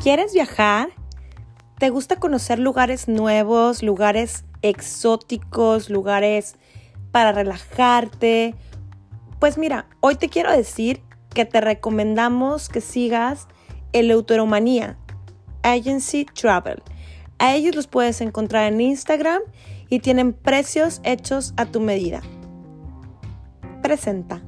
¿Quieres viajar? ¿Te gusta conocer lugares nuevos, lugares exóticos, lugares para relajarte? Pues mira, hoy te quiero decir que te recomendamos que sigas el Autoromanía Agency Travel. A ellos los puedes encontrar en Instagram y tienen precios hechos a tu medida. Presenta.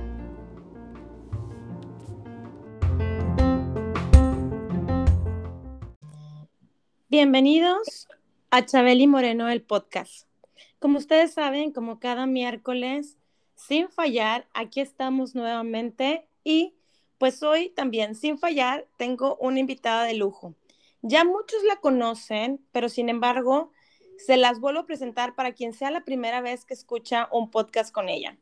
Bienvenidos a Chabeli Moreno, el podcast. Como ustedes saben, como cada miércoles, sin fallar, aquí estamos nuevamente y pues hoy también, sin fallar, tengo una invitada de lujo. Ya muchos la conocen, pero sin embargo, se las vuelvo a presentar para quien sea la primera vez que escucha un podcast con ella.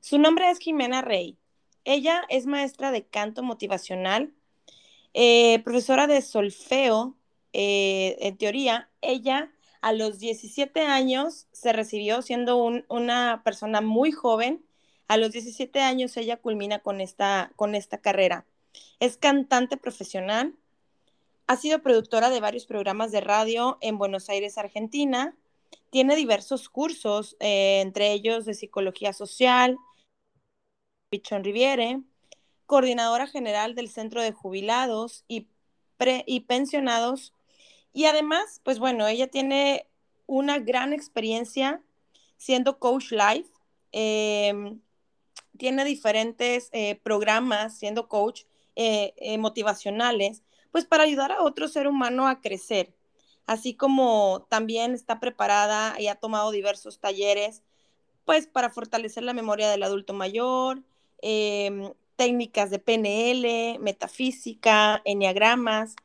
Su nombre es Jimena Rey. Ella es maestra de canto motivacional, eh, profesora de solfeo eh, en teoría, ella a los 17 años se recibió siendo una persona muy joven. A los 17 años ella culmina con esta, con esta carrera. Es cantante profesional. Ha sido productora de varios programas de radio en Buenos Aires, Argentina. Tiene diversos cursos, eh, entre ellos de psicología social, Pichón Riviere, coordinadora general del Centro de Jubilados y, y Pensionados y además, pues bueno, ella tiene una gran experiencia siendo coach live. Em, tiene diferentes eh, programas siendo coach eh, eh, motivacionales, pues para ayudar a otro ser humano a crecer. Así como también está preparada y ha tomado diversos talleres, pues para fortalecer la memoria del adulto mayor, em, técnicas de PNL, metafísica, enneagramas,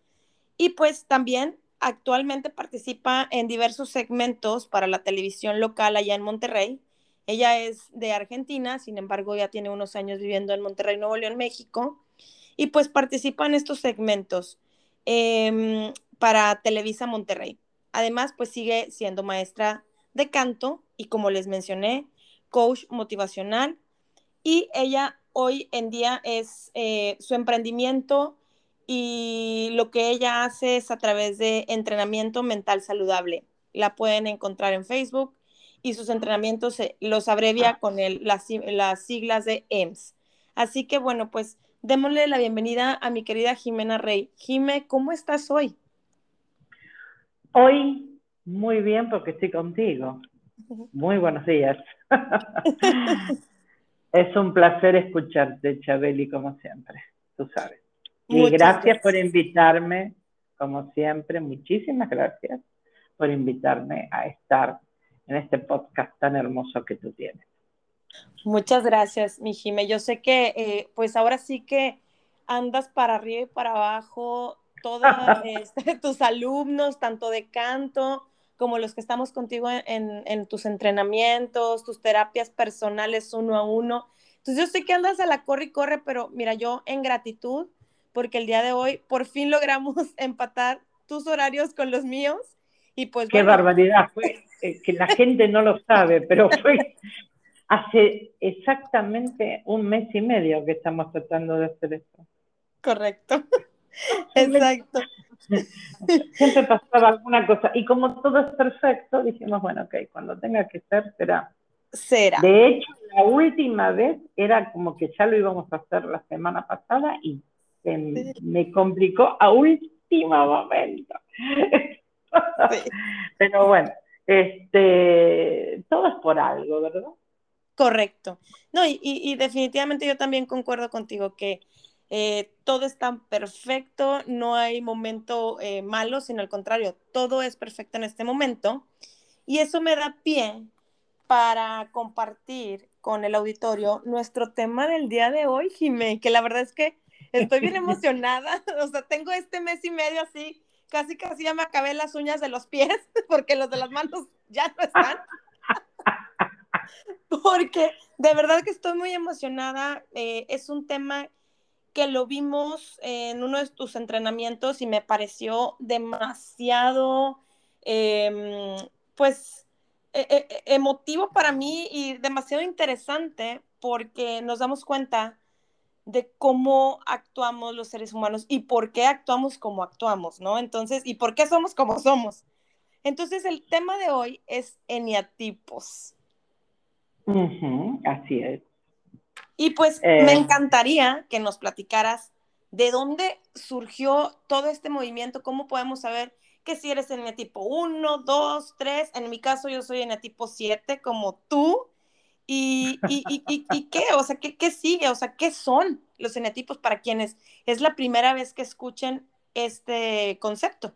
y pues también actualmente participa en diversos segmentos para la televisión local allá en Monterrey. Ella es de Argentina, sin embargo ya tiene unos años viviendo en Monterrey, Nuevo León, México, y pues participa en estos segmentos em, para Televisa Monterrey. Además, pues sigue siendo maestra de canto y como les mencioné, coach motivacional. Y ella hoy en día es eh, su emprendimiento y lo que ella hace es a través de entrenamiento mental saludable. La pueden encontrar en Facebook y sus entrenamientos los abrevia ah. con el, las, las siglas de EMS. Así que bueno, pues démosle la bienvenida a mi querida Jimena Rey. Jime, ¿cómo estás hoy? Hoy muy bien porque estoy contigo. Muy buenos días. es un placer escucharte, Chabeli, como siempre, tú sabes. Y gracias, por invitarme, como siempre, muchísimas gracias por invitarme a estar en este podcast tan hermoso que tú tienes. Muchas gracias, mi Jime. Yo sé que, eh, pues ahora sí que andas para arriba y para abajo, todos este, tus alumnos, tanto de canto como los que estamos contigo en, en, tus entrenamientos, tus terapias personales uno a uno. Entonces yo sé que andas a la corre y corre, pero mira, yo en gratitud porque el día de hoy por fin logramos empatar tus horarios con los míos. Y pues, Qué barbaridad, fue eh, que la gente no lo sabe, pero fue hace exactamente un mes y medio que estamos tratando de hacer esto. Correcto, exacto. Siempre pasaba alguna cosa. Y como todo es perfecto, dijimos, bueno, ok, cuando tenga que ser, será. Será. De hecho, la última vez era como que ya lo íbamos a hacer la semana pasada y me complicó a último momento. Pero bueno, este, todo es por algo, ¿verdad? Correcto. No, y, definitivamente yo también concuerdo contigo que eh, todo es tan perfecto, no hay momento eh, malo, sino al contrario, todo es perfecto en este momento. Y eso me da pie para compartir con el auditorio nuestro tema del día de hoy, Jimé, que la verdad es que estoy bien emocionada. O sea, tengo este mes y medio así, casi casi ya me acabé las uñas de los pies, porque los de las manos ya no están. porque de verdad que estoy muy emocionada. Eh, es un tema que lo vimos en uno de tus entrenamientos y me pareció demasiado, em, pues, e, e, e, emotivo para mí y demasiado interesante porque nos damos cuenta de cómo actuamos los seres humanos y por qué actuamos como actuamos, ¿no? Entonces, y por qué somos como somos. Entonces, el tema de hoy es eniatipos. así es. Y pues me eh. encantaría que nos platicaras de dónde surgió todo este movimiento, cómo podemos saber que si eres eneatipo 1, 2, 3, en mi caso yo soy eneatipo 7 como tú, y, y, y, y, qué, o sea, ¿qué, ¿qué, sigue? O sea, ¿qué son los eneatipos para quienes es la primera vez que escuchen este concepto?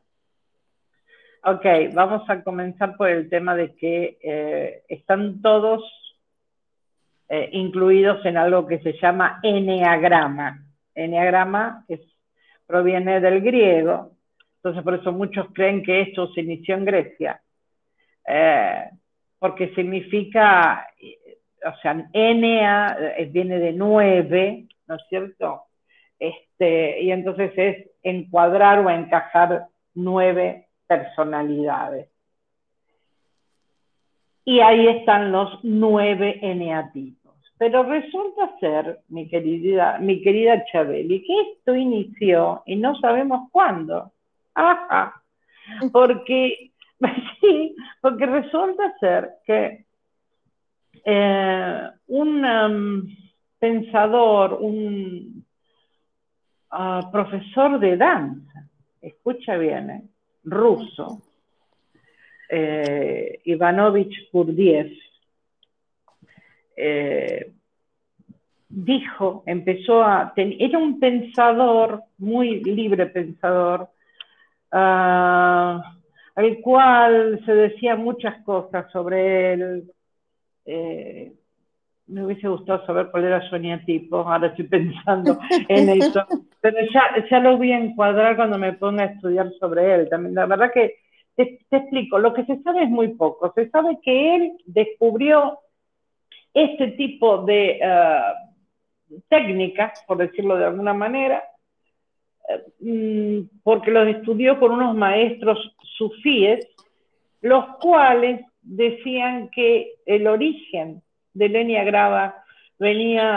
Ok, vamos a comenzar por el tema de que eh, están todos eh, incluidos en algo que se llama eneagrama. Eneagrama es, proviene del griego, entonces por eso muchos creen que esto se inició en Grecia, eh, porque significa, o sea, enea eh, viene de nueve, ¿no es cierto? Este, y entonces es encuadrar o encajar nueve personalidades. Y ahí están los nueve eneatipos. Pero resulta ser, mi querida, mi querida Chabeli, que esto inició y no sabemos cuándo. Ajá. Porque, sí, porque resulta ser que eh, un um, pensador, un uh, profesor de danza, escucha bien, eh, ruso, eh, Ivanovich eh, dijo, empezó a, era un pensador, muy libre pensador, ah, al cual se decía muchas cosas sobre él. Eh, me hubiese gustado saber cuál era su eneatipo, ahora estoy pensando en eso, pero ya, ya lo voy a encuadrar cuando me ponga a estudiar sobre él. También, la verdad que te, te explico, lo que se sabe es muy poco. Se sabe que él descubrió este tipo de uh, técnicas, por decirlo de alguna manera, uh, porque los estudió con unos maestros sufíes, los cuales decían que el origen del Enneagrama venía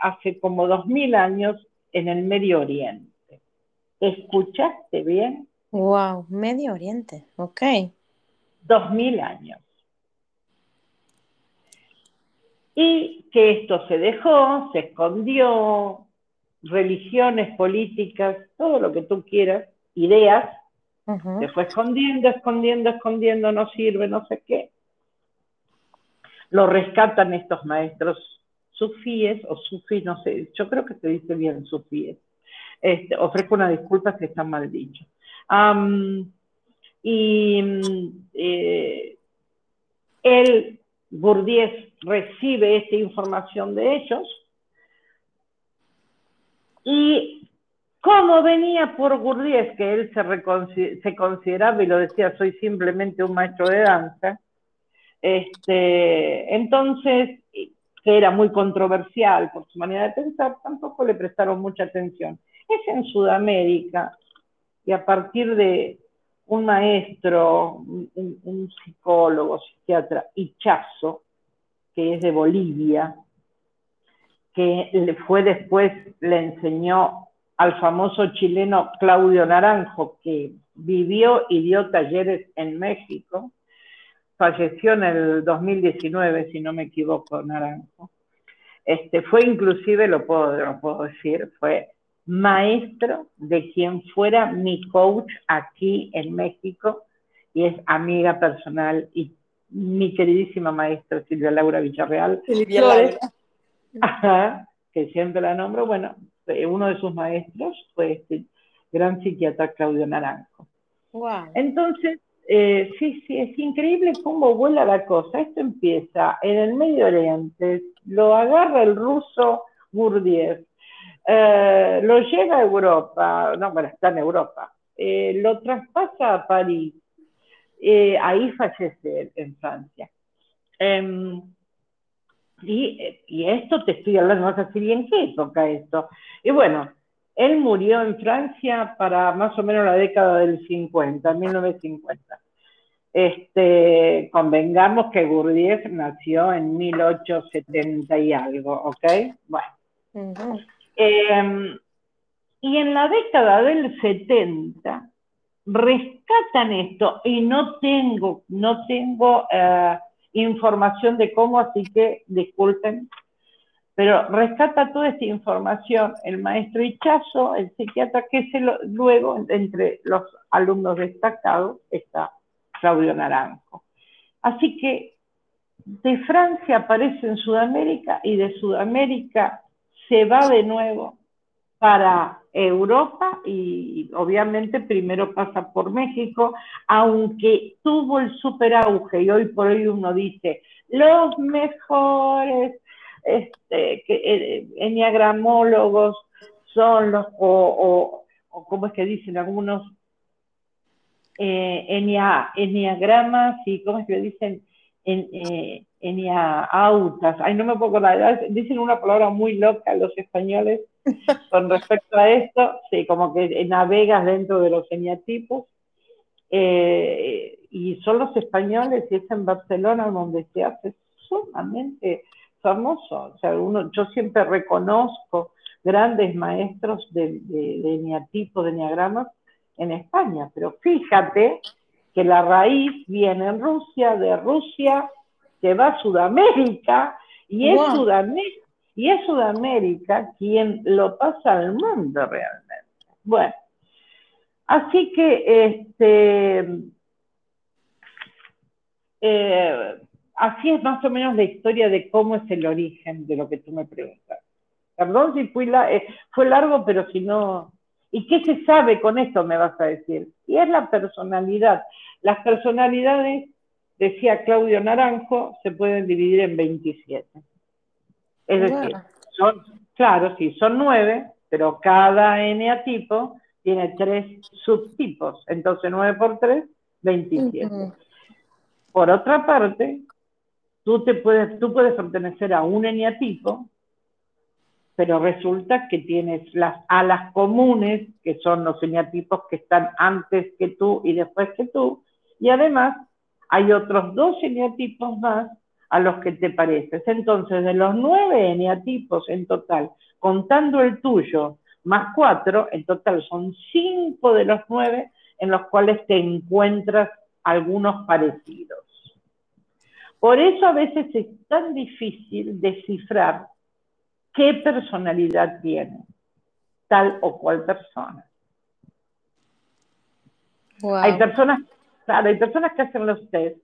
hace como dos mil años en el Medio Oriente. ¿Escuchaste bien? Wow, Medio Oriente, ok. Dos mil años y que esto se dejó, se escondió, religiones, políticas, todo lo que tú quieras, ideas, se fue escondiendo, escondiendo, escondiendo, no sirve, no sé qué. Lo rescatan estos maestros sufíes o sufí, no sé, yo creo que se dice bien sufíes. Este, ofrezco una disculpa si está mal dicho. y eh, él Bourdieu recibe esta información de ellos y como venía por Bourdieu, que él se, consideraba y lo decía, soy simplemente un maestro de danza, este, entonces, que era muy controversial por su manera de pensar, tampoco le prestaron mucha atención. Es en Sudamérica y a partir de un maestro, un, psicólogo, psiquiatra, Ichazo, que es de Bolivia, que fue después, le enseñó al famoso chileno Claudio Naranjo, que vivió y dio talleres en México, falleció en el 2019, si no me equivoco, Naranjo. Este, fue inclusive, lo puedo, lo puedo decir, fue maestro de quien fuera mi coach aquí en México y es amiga personal y mi queridísima maestra Silvia Laura Villarreal. Silvia Laura. que siempre la nombro. Bueno, uno de sus maestros fue este gran psiquiatra Claudio Naranjo. Entonces, Eh, sí, sí, es increíble cómo vuela la cosa. Esto empieza en el Medio Oriente, lo agarra el ruso Gurdjieff, eh, lo llega a Europa, no, bueno, está en Europa, eh, lo traspasa a París, ahí fallece en Francia. Em, y, y, esto te estoy hablando, no sé si en qué época esto. Y bueno, él murió en Francia para más o menos la década del 50, 1950. Este, convengamos que Gurdjieff nació en 1870 y algo, ¿ok? Bueno. Em, y en la década del 70 rescatan esto y no tengo, no tengo eh, información de cómo, así que disculpen pero rescata toda esta información el maestro Hichazo, el psiquiatra, que se luego entre los alumnos destacados está Claudio Naranjo. Así que de Francia aparece en Sudamérica y de Sudamérica se va de nuevo para Europa y obviamente primero pasa por México, aunque tuvo el super auge y hoy por hoy uno dice, los mejores este, que, eh, son los, o, o, como es que dicen algunos, eh, enneagramas y cómo es que dicen, en, eh, ay no me puedo acordar, dicen una palabra muy loca los españoles con respecto a esto, sí, como que navegas dentro de los eneatipos, eh, y son los españoles, y es en Barcelona donde se hace sumamente famoso. O sea, uno, yo siempre reconozco grandes maestros de, de, de eneatipo, de eneagramas en España, pero fíjate que la raíz viene en Rusia, de Rusia que va a Sudamérica y es, Sudamérica, y es Sudamérica quien lo pasa al mundo realmente. Bueno, así que este, eh, así es más o menos la historia de cómo es el origen de lo que tú me preguntas. Perdón si fui eh, fue largo, pero si no... ¿Y qué se sabe con esto, me vas a decir? Y es la personalidad. Las personalidades, decía Claudio Naranjo, se pueden dividir en 27. Es decir, son, claro, sí, son nueve, pero cada eneatipo tiene tres subtipos. Entonces, 9 por 3, 27. Por otra parte, tú, te puedes, tú puedes pertenecer a un eneatipo, pero resulta que tienes las alas comunes, que son los eneatipos que están antes que tú y después que tú, y además hay otros dos eneatipos más a los que te pareces. Entonces, de los nueve eneatipos en total, contando el tuyo, más cuatro, en total son cinco de los nueve en los cuales te encuentras algunos parecidos. Por eso a veces es tan difícil descifrar qué personalidad tiene tal o cual persona. Hay personas, hay personas que hacen los test.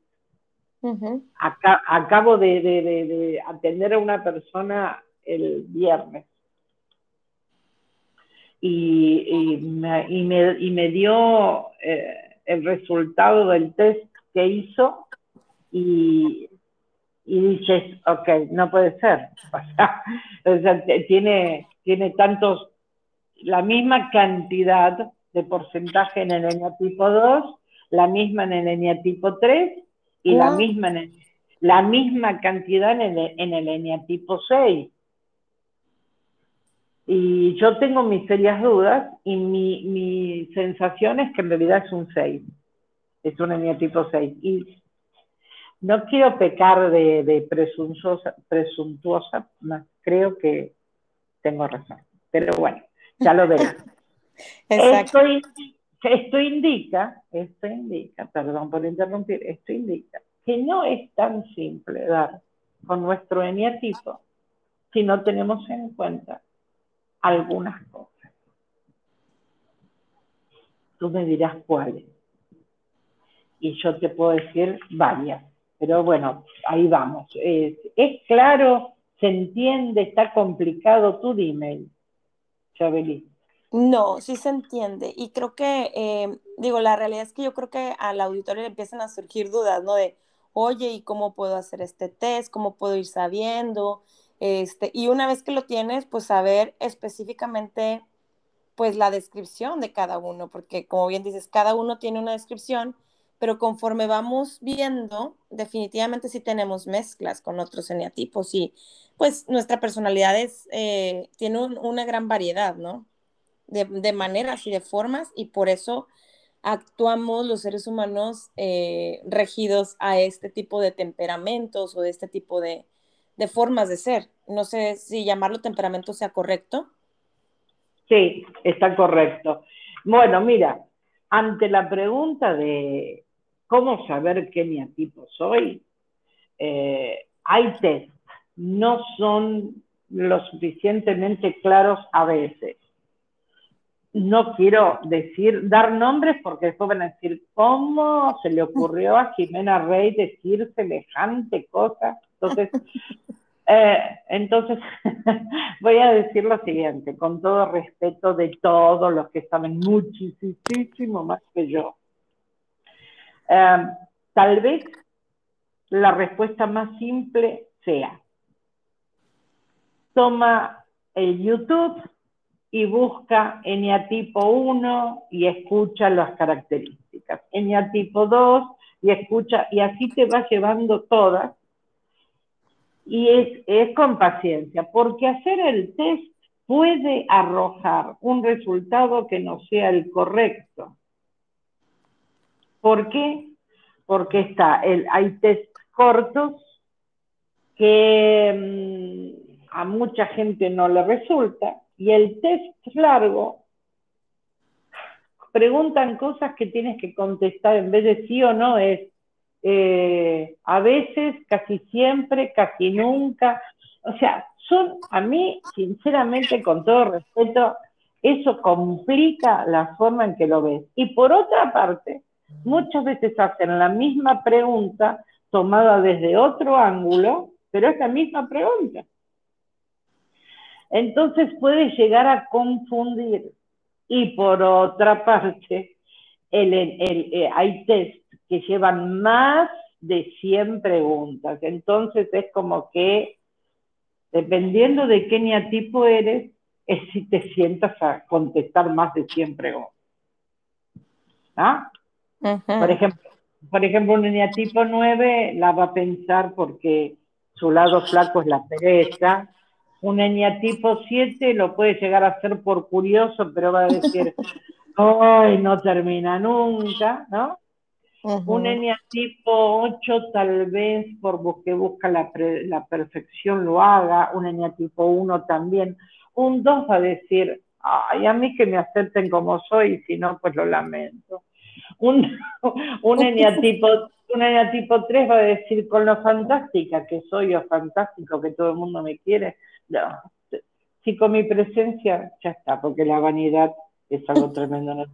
Acabo de, atender a una persona el viernes y, me, dio eh, el resultado del test que hizo y, dices, ok, no puede ser. O sea, tiene, tiene tantos, la misma cantidad de porcentaje en el eneatipo 2, la misma en el eneatipo 3 y la, misma la misma cantidad en el, en el eneatipo 6. Y yo tengo mis serias dudas y mi, mi sensación es que en realidad es un 6. Es un eneatipo 6. Y no quiero pecar de, presuntuosa, presuntuosa, creo que tengo razón. Pero bueno, ya lo veré. esto, esto indica, esto indica, perdón por interrumpir, esto indica que no es tan simple dar con nuestro eneatipo si no tenemos en cuenta algunas cosas. Tú me dirás cuáles. Y yo te puedo decir varias. Pero bueno, ahí vamos. Es, claro, se entiende, está complicado. Tú dime, Chabeli. No, sí se entiende. Y creo que, eh, digo, la realidad es que yo creo que al auditorio le empiezan a surgir dudas, ¿no? De, oye, ¿y cómo puedo hacer este test? ¿Cómo puedo ir sabiendo? Este, y una vez que lo tienes, pues saber específicamente, pues la descripción de cada uno, porque como bien dices, cada uno tiene una descripción, pero conforme vamos viendo, definitivamente sí tenemos mezclas con otros eneatipos y pues nuestra personalidad es, eh, tiene una gran variedad, ¿no? De, maneras y de formas y por eso actuamos los seres humanos eh, regidos a este tipo de temperamentos o de este tipo de, de formas de ser. No sé si llamarlo temperamento sea correcto. Sí, está correcto. Bueno, mira, ante la pregunta de cómo saber qué neatipo soy, eh, hay test, no son lo suficientemente claros a veces. No quiero decir, dar nombres porque después van a decir, ¿cómo se le ocurrió a Jimena Rey decir semejante cosa? Entonces, eh, entonces, voy a decir lo siguiente, con todo respeto de todos los que saben muchísimo más que yo. Eh, tal vez la respuesta más simple sea, toma el YouTube y busca eneatipo 1 y escucha las características, eneatipo 2 y escucha, y así te va llevando todas y es, es con paciencia, porque hacer el test puede arrojar un resultado que no sea el correcto. ¿Por qué? Porque está el, hay test cortos que mm, a mucha gente no le resulta y el test largo preguntan cosas que tienes que contestar en vez de sí o no es eh, a veces, casi siempre, casi nunca. O sea, son, a mí, sinceramente, con todo respeto, eso complica la forma en que lo ves. Y por otra parte, muchas veces hacen la misma pregunta tomada desde otro ángulo, pero es la misma pregunta. Entonces puede llegar a confundir. Y por otra parte, el, eh, hay test que llevan más de 100 preguntas. Entonces es como que, dependiendo de qué neatipo eres, es si te sientas a contestar más de 100 preguntas. ¿Ah? Por ejemplo, por ejemplo, un neatipo 9 la va a pensar porque su lado flaco es la pereza. Un eneatipo 7 lo puede llegar a hacer por curioso, pero va a decir, ¡ay, no termina nunca! ¿no? Un eneatipo 8 tal vez por que busca la, la, perfección lo haga, un eneatipo 1 también. Un 2 va a decir, ay, a mí que me acepten como soy, si no, pues lo lamento. Un, un, eneatipo, un eneatipo 3 va a decir, con lo fantástica que soy o fantástico que todo el mundo me quiere, no. Si con mi presencia, ya está, porque la vanidad es algo tremendo.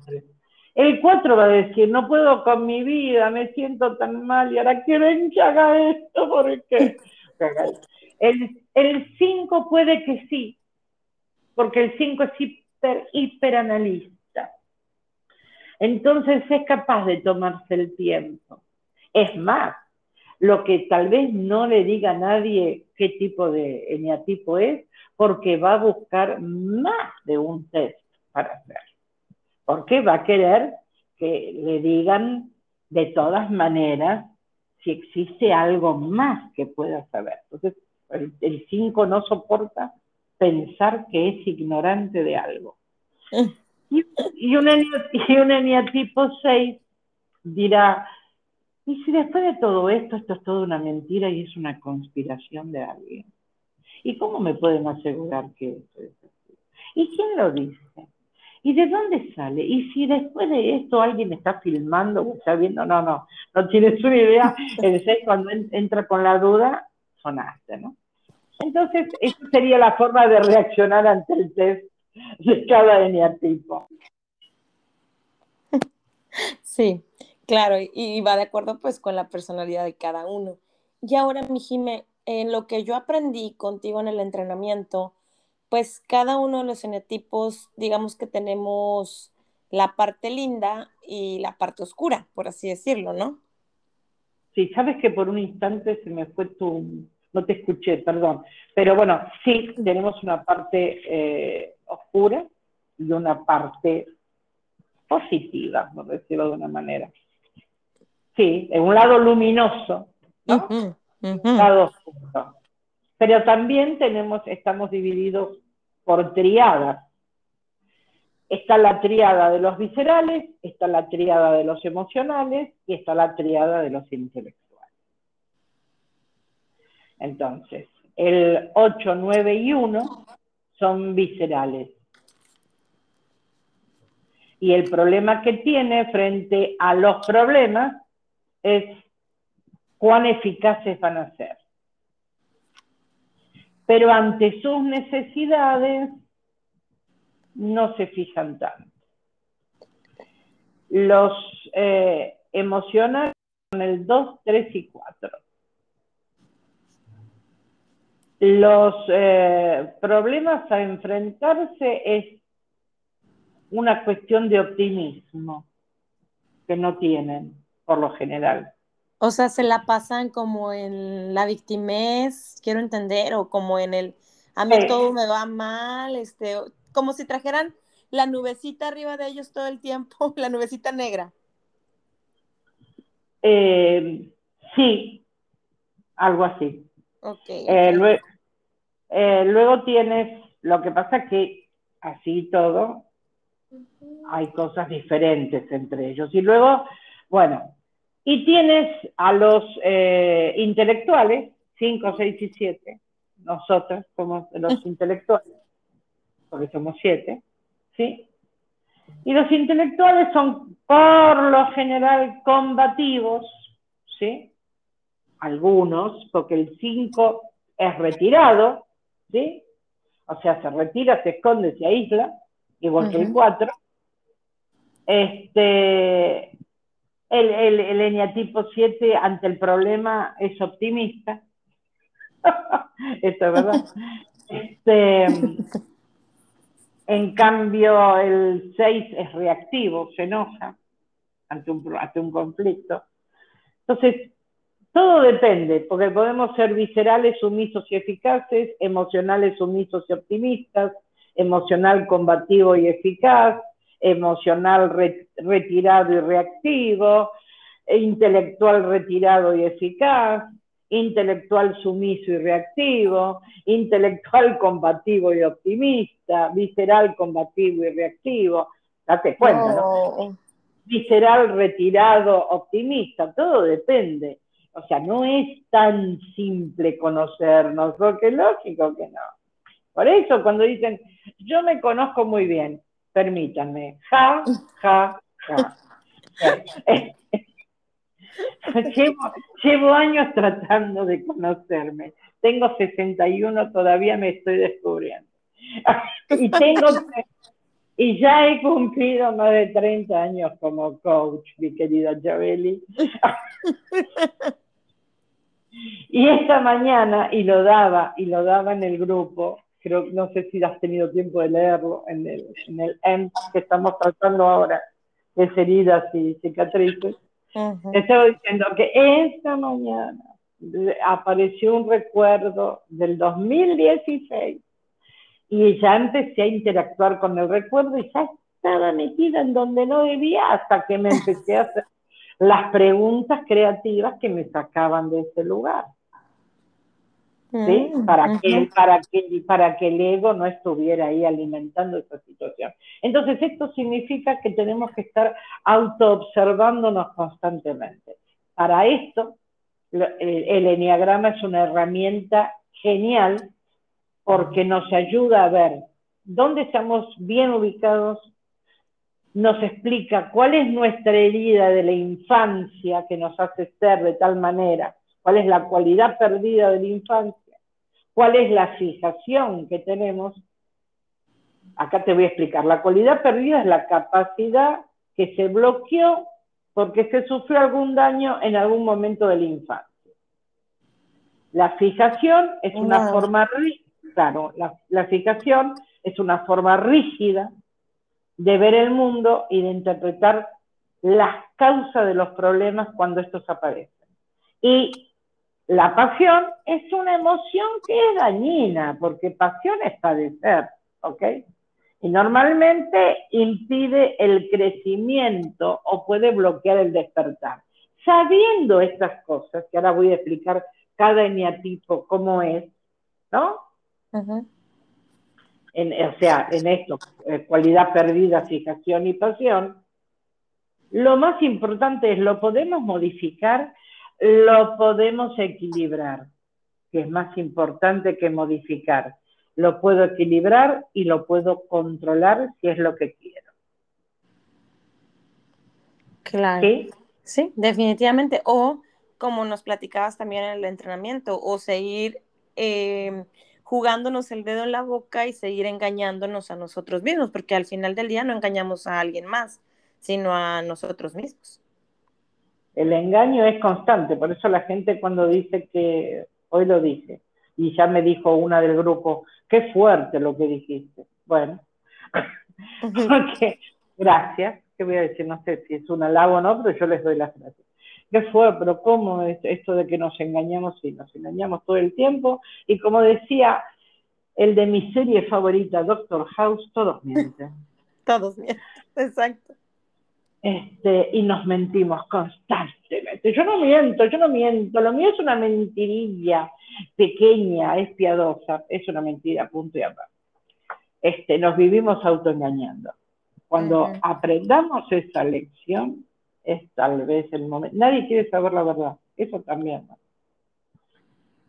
El 4 va a decir, no puedo con mi vida, me siento tan mal y ahora quieren que haga esto, ¿por qué? El 5 puede que sí, porque el 5 es hiper, hiperanalista. Entonces es capaz de tomarse el tiempo. Es más, lo que tal vez no le diga a nadie qué tipo de eneatipo es, porque va a buscar más de un test para hacer porque va a querer que le digan de todas maneras si existe algo más que pueda saber. Entonces, el 5 no soporta pensar que es ignorante de algo. Y, y, un, y un eneatipo 6 dirá, ¿y si después de todo esto, esto es toda una mentira y es una conspiración de alguien? ¿Y cómo me pueden asegurar que eso es así? ¿Y quién lo dice? ¿Y de dónde sale? Y si después de esto alguien está filmando o está viendo, no, no, no tienes una idea, el 6 cuando entra con la duda, sonaste, ¿no? Entonces, esa sería la forma de reaccionar ante el test de cada eneatipo. Sí, claro, y va de acuerdo pues con la personalidad de cada uno. Y ahora, mi Jime, en lo que yo aprendí contigo en el entrenamiento, pues cada uno de los eneatipos, digamos que tenemos la parte linda y la parte oscura, por así decirlo, ¿no? Sí, sabes que por un instante se me fue tu, no te escuché, perdón, pero bueno, sí, tenemos una parte eh, oscura y una parte positiva, por decirlo de una manera. Sí, en un lado luminoso, ¿no? Un lado oscuro. Pero también tenemos, estamos divididos por triadas. Está la triada de los viscerales, está la triada de los emocionales y está la triada de los intelectuales. Entonces, el 8, 9 y 1 son viscerales. Y el problema que tiene frente a los problemas es cuán eficaces van a ser. Pero ante sus necesidades no se fijan tanto. Los eh, emocionales son el 2, 3 y 4. Los eh, problemas a enfrentarse es una cuestión de optimismo que no tienen por lo general. O sea, se la pasan como en la victimez, quiero entender, o como en el a mí todo me va mal, este, como si trajeran la nubecita arriba de ellos todo el tiempo, la nubecita negra. Eh, sí, algo así. Okay, eh, luego, eh, luego, tienes, lo que pasa que así todo, hay cosas diferentes entre ellos. Y luego, bueno, y tienes a los eh, intelectuales, 5, 6 y 7, nosotros somos los intelectuales, porque somos 7, ¿sí? Y los intelectuales son por lo general combativos, ¿sí? Algunos, porque el 5 es retirado, ¿sí? O sea, se retira, se esconde, se aísla, igual que el 4. Este, el, el, el eneatipo 7 ante el problema es optimista. Esto es verdad. Este, en cambio, el 6 es reactivo, se enoja ante un, ante un conflicto. Entonces, todo depende, porque podemos ser viscerales, sumisos y eficaces, emocionales, sumisos y optimistas, emocional, combativo y eficaz, emocional retirado y reactivo, intelectual retirado y eficaz, intelectual sumiso y reactivo, intelectual combativo y optimista, visceral combativo y reactivo. Date cuenta, ¿no? Visceral retirado, optimista, todo depende. O sea, no es tan simple conocernos, porque es lógico que no. Por eso cuando dicen, yo me conozco muy bien, permítanme. Ja, ja, ja. llevo, años tratando de conocerme. Tengo 61, todavía me estoy descubriendo. y tengo y ya he cumplido más de 30 años como coach, mi querida Chabeli. y esta mañana, y lo daba, y lo daba en el grupo, creo, no sé si has tenido tiempo de leerlo, en el, en el M que estamos tratando ahora, de heridas y cicatrices, estaba diciendo que esta mañana apareció un recuerdo del 2016 y ya empecé a interactuar con el recuerdo y ya estaba metida en donde no debía hasta que me empecé a hacer las preguntas creativas que me sacaban de ese lugar. ¿Sí? Mm, para, que, para, que, para que el ego no estuviera ahí alimentando esa situación. Entonces, esto significa que tenemos que estar autoobservándonos constantemente. Para esto, el, el enneagrama es una herramienta genial porque nos ayuda a ver dónde estamos bien ubicados, nos explica cuál es nuestra herida de la infancia que nos hace ser de tal manera cuál es la cualidad perdida de la infancia, cuál es la fijación que tenemos. Acá te voy a explicar. La cualidad perdida es la capacidad que se bloqueó porque se sufrió algún daño en algún momento de la infancia. La fijación es una forma Claro, la, fijación es una forma rígida de ver el mundo y de interpretar las causas de los problemas cuando estos aparecen. Y la pasión es una emoción que es dañina, porque pasión es padecer, ¿ok? Y normalmente impide el crecimiento o puede bloquear el despertar. Sabiendo estas cosas, que ahora voy a explicar cada eneatipo cómo es, ¿no? en, o sea, en esto, eh, cualidad perdida, fijación y pasión, lo más importante es lo podemos modificar, lo podemos equilibrar, que es más importante que modificar. Lo puedo equilibrar y lo puedo controlar si es lo que quiero. Claro. ¿Sí? Sí, definitivamente. O como nos platicabas también en el entrenamiento, o seguir eh, jugándonos el dedo en la boca y seguir engañándonos a nosotros mismos, porque al final del día no engañamos a alguien más, sino a nosotros mismos. El engaño es constante, por eso la gente cuando dice que, hoy lo dice, y ya me dijo una del grupo, qué fuerte lo que dijiste. Bueno, gracias, ¿qué voy a decir? No sé si es un halago o no, pero yo les doy las gracias. ¿Qué fue? Pero ¿cómo es esto de que nos engañamos? Sí, nos engañamos todo el tiempo. Y como decía el de mi serie favorita, Doctor House, todos mienten. todos mienten, exacto. Este, y nos mentimos constantemente. Yo no miento, yo no miento. Lo mío es una mentirilla pequeña, es piadosa, es una mentira, punto y aparte. Este, nos vivimos autoengañando. Cuando aprendamos esa lección, es tal vez el momento. Nadie quiere saber la verdad, eso también.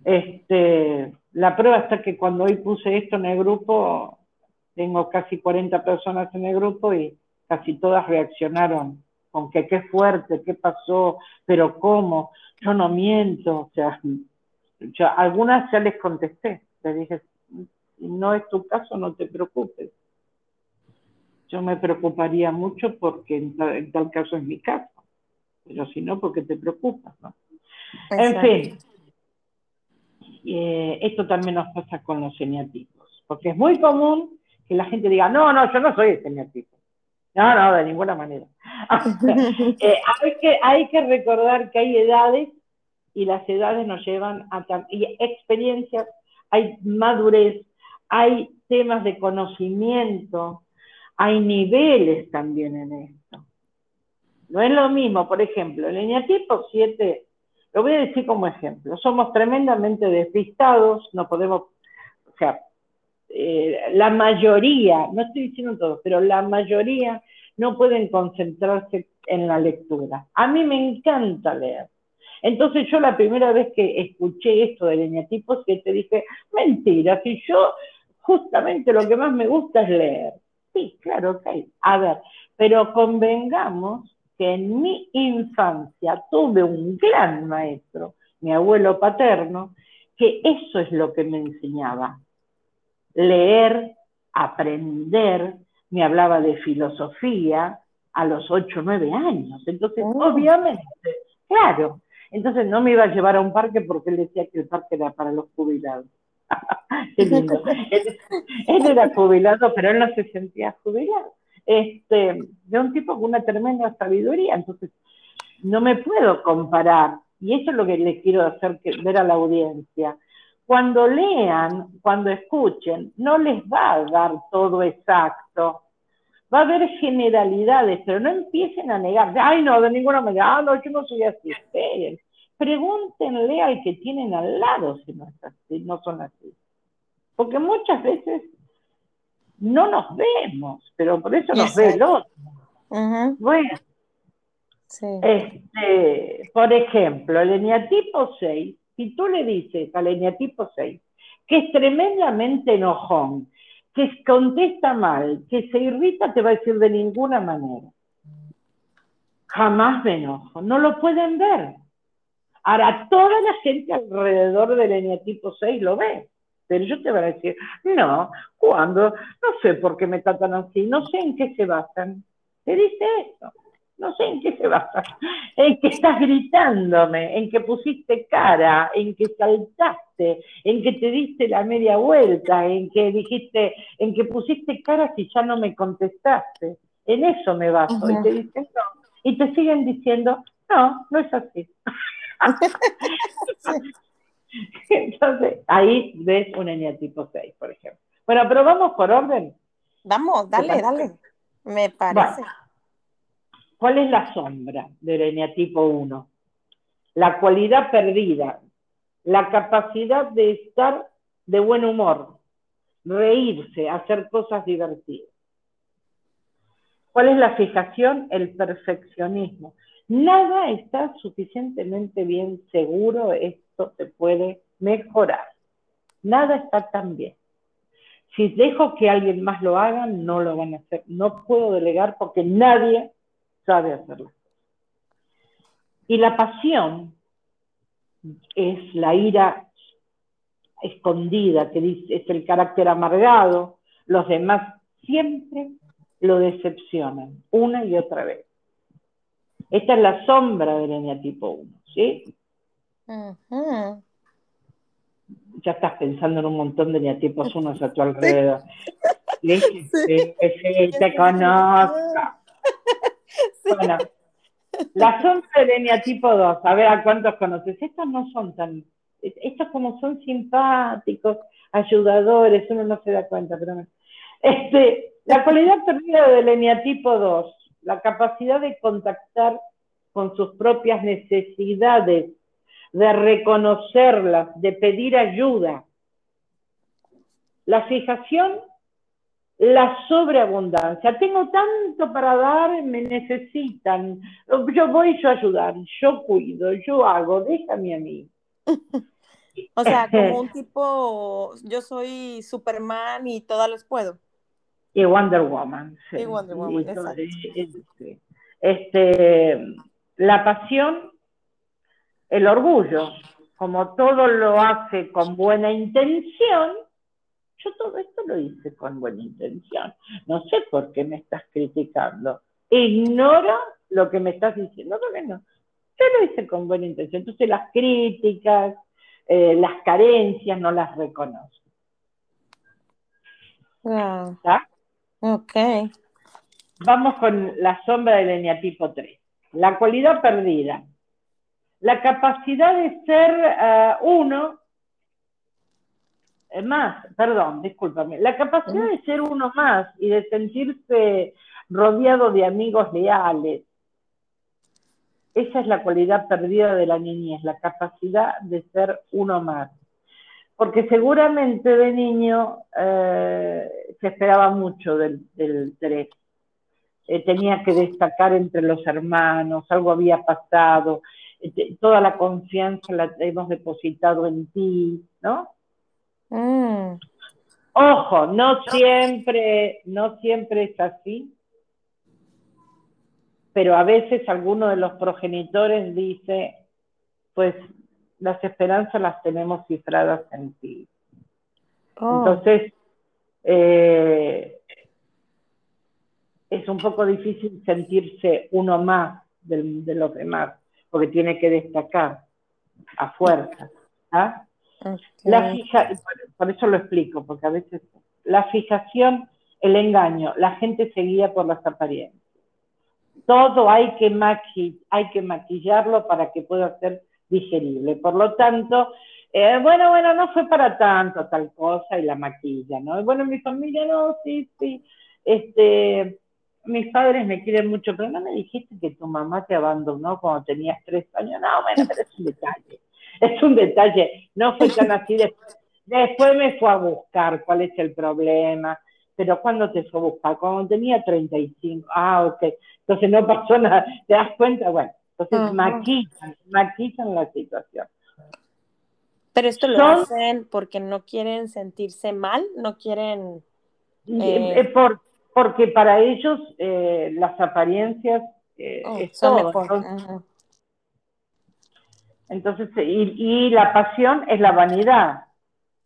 Este, la prueba está que cuando hoy puse esto en el grupo, tengo casi 40 personas en el grupo y casi todas reaccionaron con que qué fuerte, qué pasó, pero cómo, yo no miento, o sea, yo, algunas ya les contesté, les dije, si no es tu caso, no te preocupes. Yo me preocuparía mucho porque en tal caso es mi caso pero si no, porque te preocupas, ¿no? En fin, eh, esto también nos pasa con los semiatipos, porque es muy común que la gente diga, no, no, yo no soy semiatipo. No, no, de ninguna manera. Eh, hay, que, recordar que hay edades y las edades nos llevan a y experiencias, hay madurez, hay temas de conocimiento, hay niveles también en esto. No es lo mismo, por ejemplo, el eneatipo 7, lo voy a decir como ejemplo, somos tremendamente despistados, no podemos, o sea, eh, la mayoría, no estoy diciendo todo, pero la mayoría no pueden concentrarse en la lectura. A mí me encanta leer. Entonces yo la primera vez que escuché esto del eneatipo 7 dije, mentira, si yo justamente lo que más me gusta es leer. Sí, claro, ok. A ver, pero convengamos en mi infancia tuve un gran maestro, mi abuelo paterno, que eso es lo que me enseñaba. Leer, aprender, me hablaba de filosofía a los 8 o 9 años. Entonces, oh. obviamente, claro, entonces no me iba a llevar a un parque porque él decía que el parque era para los jubilados. Qué lindo. él, era jubilado, pero él no se sentía jubilado este, de un tipo con una tremenda sabiduría. Entonces, no me puedo comparar. Y eso es lo que les quiero hacer ver a la audiencia. Cuando lean, cuando escuchen, no les va a dar todo exacto. Va a haber generalidades, pero no empiecen a negar. Ay, no, de ninguna manera. Ah, no, yo no soy así. Pregúntenle al que tienen al lado si no, es así, no son así. Porque muchas veces no nos vemos, pero por eso nos ve el otro. Bueno, este, por ejemplo, el eneatipo 6, si tú le dices al eneatipo 6 que es tremendamente enojón, que contesta mal, que se irrita, te va a decir de ninguna manera. Jamás me enojo, no lo pueden ver. Ahora, toda la gente alrededor del eneatipo 6 lo ve. Pero yo te voy a decir, no, ¿cuándo? No sé por qué me tratan así, no sé en qué se basan. Te dice eso. No sé en qué se basa. En que estás gritándome, en que pusiste cara, en que saltaste, en que te diste la media vuelta, en que dijiste, en que pusiste cara si ya no me contestaste. En eso me baso. Y te dicen no. Y te siguen diciendo, no, no es así. Entonces, ahí ves un eneatipo 6, por ejemplo. Bueno, pero vamos por orden. Vamos, dale, dale. Me parece. ¿Cuál es la sombra del eneatipo 1? La cualidad perdida, la capacidad de estar de buen humor, reírse, hacer cosas divertidas. ¿Cuál es la fijación? El perfeccionismo. Nada está suficientemente bien seguro, esto se puede mejorar. Nada está tan bien. Si dejo que alguien más lo haga, no lo van a hacer. No puedo delegar porque nadie sabe hacerlo. Y la pasión es la ira escondida, que dice, es el carácter amargado. Los demás siempre lo decepcionan una y otra vez. Esta es la sombra del eneatipo 1, ¿sí? Ya estás pensando en un montón de eneatipos 1 a tu alrededor. Sí, sí, sí, te Bueno, la sombra del eneatipo 2, a ver a cuántos conoces. Estos no son tan, estos como son simpáticos, ayudadores, uno no se da cuenta, pero... Este, la cualidad perdida del eneatipo 2, la capacidad de contactar con sus propias necesidades, de reconocerlas, de pedir ayuda. La fijación, la sobreabundancia. Tengo tanto para dar, me necesitan. Yo voy yo a ayudar, yo cuido, yo hago, déjame a mí. o sea, como un tipo, yo soy Superman y todas los puedo. Y Wonder Woman. Y Wonder Woman, Este, la pasión, el orgullo, como todo lo hace con buena intención, yo todo esto lo hice con buena intención. No sé por qué me estás criticando. Ignora lo que me estás diciendo. No, no. Yo lo hice con buena intención. Entonces las críticas, eh, las carencias no las reconozco. ¿Está? Ok. Vamos con la sombra del eneatipo 3. La cualidad perdida. La capacidad de ser eh, uno más, perdón, discúlpame. La capacidad de ser uno más y de sentirse rodeado de amigos leales. Esa es la cualidad perdida de la niñez, la capacidad de ser uno más porque seguramente de niño eh, se esperaba mucho del, del 3. Eh, tenía que destacar entre los hermanos, algo había pasado, eh, toda la confianza la hemos depositado en ti, ¿no? Mm. Ojo, no siempre, no siempre es así, pero a veces alguno de los progenitores dice, pues las esperanzas las tenemos cifradas en ti. Oh. Entonces, eh, es un poco difícil sentirse uno más de, los demás, porque tiene que destacar a fuerza. ¿ah? La fija, por, eso lo explico, porque a veces la fijación, el engaño, la gente se guía por las apariencias. Todo hay que, hay que maquillarlo para que pueda ser digerible. Por lo tanto, eh, bueno, bueno, no fue para tanto tal cosa y la maquilla, ¿no? Bueno, mi familia no, sí, sí. Este, mis padres me quieren mucho, pero no me dijiste que tu mamá te abandonó cuando tenías tres años. No, bueno, pero es un detalle. Es un detalle. No fue tan así. Después, después me fue a buscar cuál es el problema. Pero ¿cuándo te fue a buscar? Cuando tenía 35. Ah, ok. Entonces no pasó nada. ¿Te das cuenta? Bueno, entonces maquillan, la situación. Pero esto lo hacen porque no quieren sentirse mal, no quieren... Eh, eh, por, porque para ellos eh, las apariencias oh, son todo. Entonces, y, la pasión es la vanidad.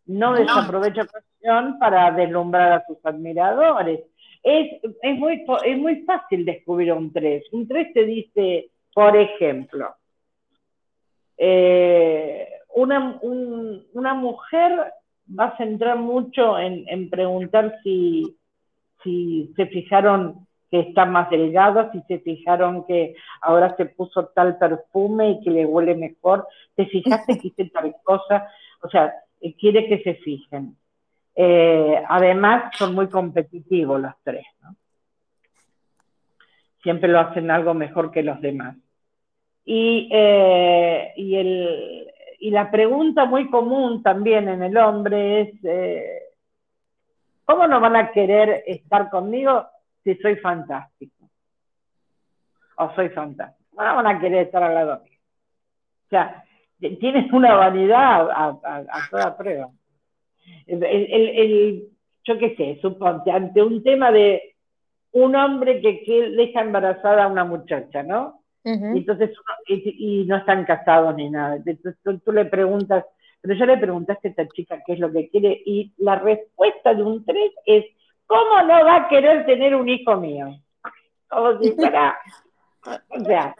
No desaprovecha pasión para deslumbrar a sus admiradores. es, es, muy, es muy fácil descubrir un 3. Un 3 te dice, por ejemplo, eh, una, una mujer va a centrar mucho en, preguntar si, si se fijaron que está más delgado, si se fijaron que ahora se puso tal perfume y que le huele mejor, te fijaste que hice tal cosa, o sea, eh, quiere que se fijen. Eh, además, son muy competitivos los tres, ¿no? Siempre lo hacen algo mejor que los demás. Y, eh, y, el, y la pregunta muy común también en el hombre es, ¿cómo no van a querer estar conmigo si soy fantástico? O soy fantástico. ¿Cómo no van a querer estar al lado mío? O sea, tienes una vanidad a, toda prueba. El, yo qué sé, suponte, ante un tema de un hombre que, que deja embarazada a una muchacha, ¿no? entonces, y, no están casados ni nada. Entonces tú, le preguntas, pero ya le preguntaste a esta chica qué es lo que quiere y la respuesta de un 3 es, ¿cómo no va a querer tener un hijo mío? Como si fuera, o sea,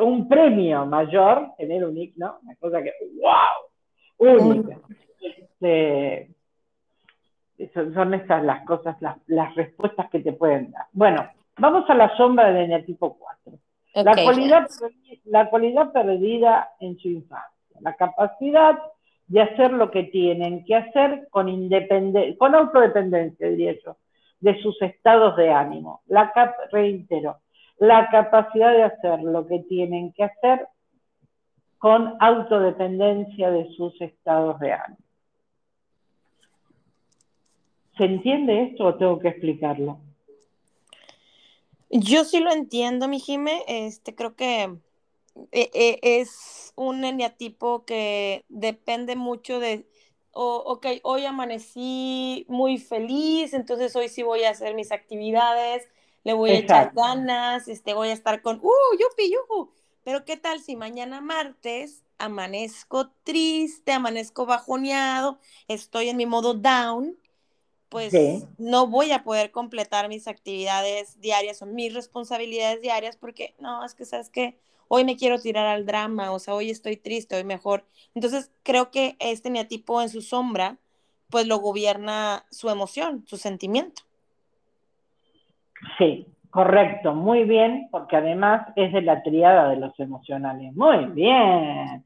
un premio mayor tener un hijo, ¿no? Una cosa que, wow, única. Este, son, estas las cosas, las, las respuestas que te pueden dar. Bueno, vamos a la sombra del eneatipo 4 la, cualidad, la cualidad perdida en su infancia, la capacidad de hacer lo que tienen que hacer con, con autodependencia, diría yo, de sus estados de ánimo. La reitero, la capacidad de hacer lo que tienen que hacer con autodependencia de sus estados de ánimo. ¿Se entiende esto o tengo que explicarlo? Yo sí lo entiendo, mi Jime. Este, creo que es un eneatipo que depende mucho de, ok, hoy amanecí muy feliz, entonces hoy sí voy a hacer mis actividades, le voy a echar ganas, este, voy a estar con, uh, yupi, yuhu. Pero ¿qué tal si mañana martes amanezco triste, amanezco bajoneado, estoy en mi modo down? pues no voy a poder completar mis actividades diarias o mis responsabilidades diarias porque no, es que sabes que hoy me quiero tirar al drama, o sea, hoy estoy triste, hoy mejor. Entonces, creo que este neatipo en su sombra, pues lo gobierna su emoción, su sentimiento. Sí, correcto, muy bien, porque además es de la triada de los emocionales. Muy bien.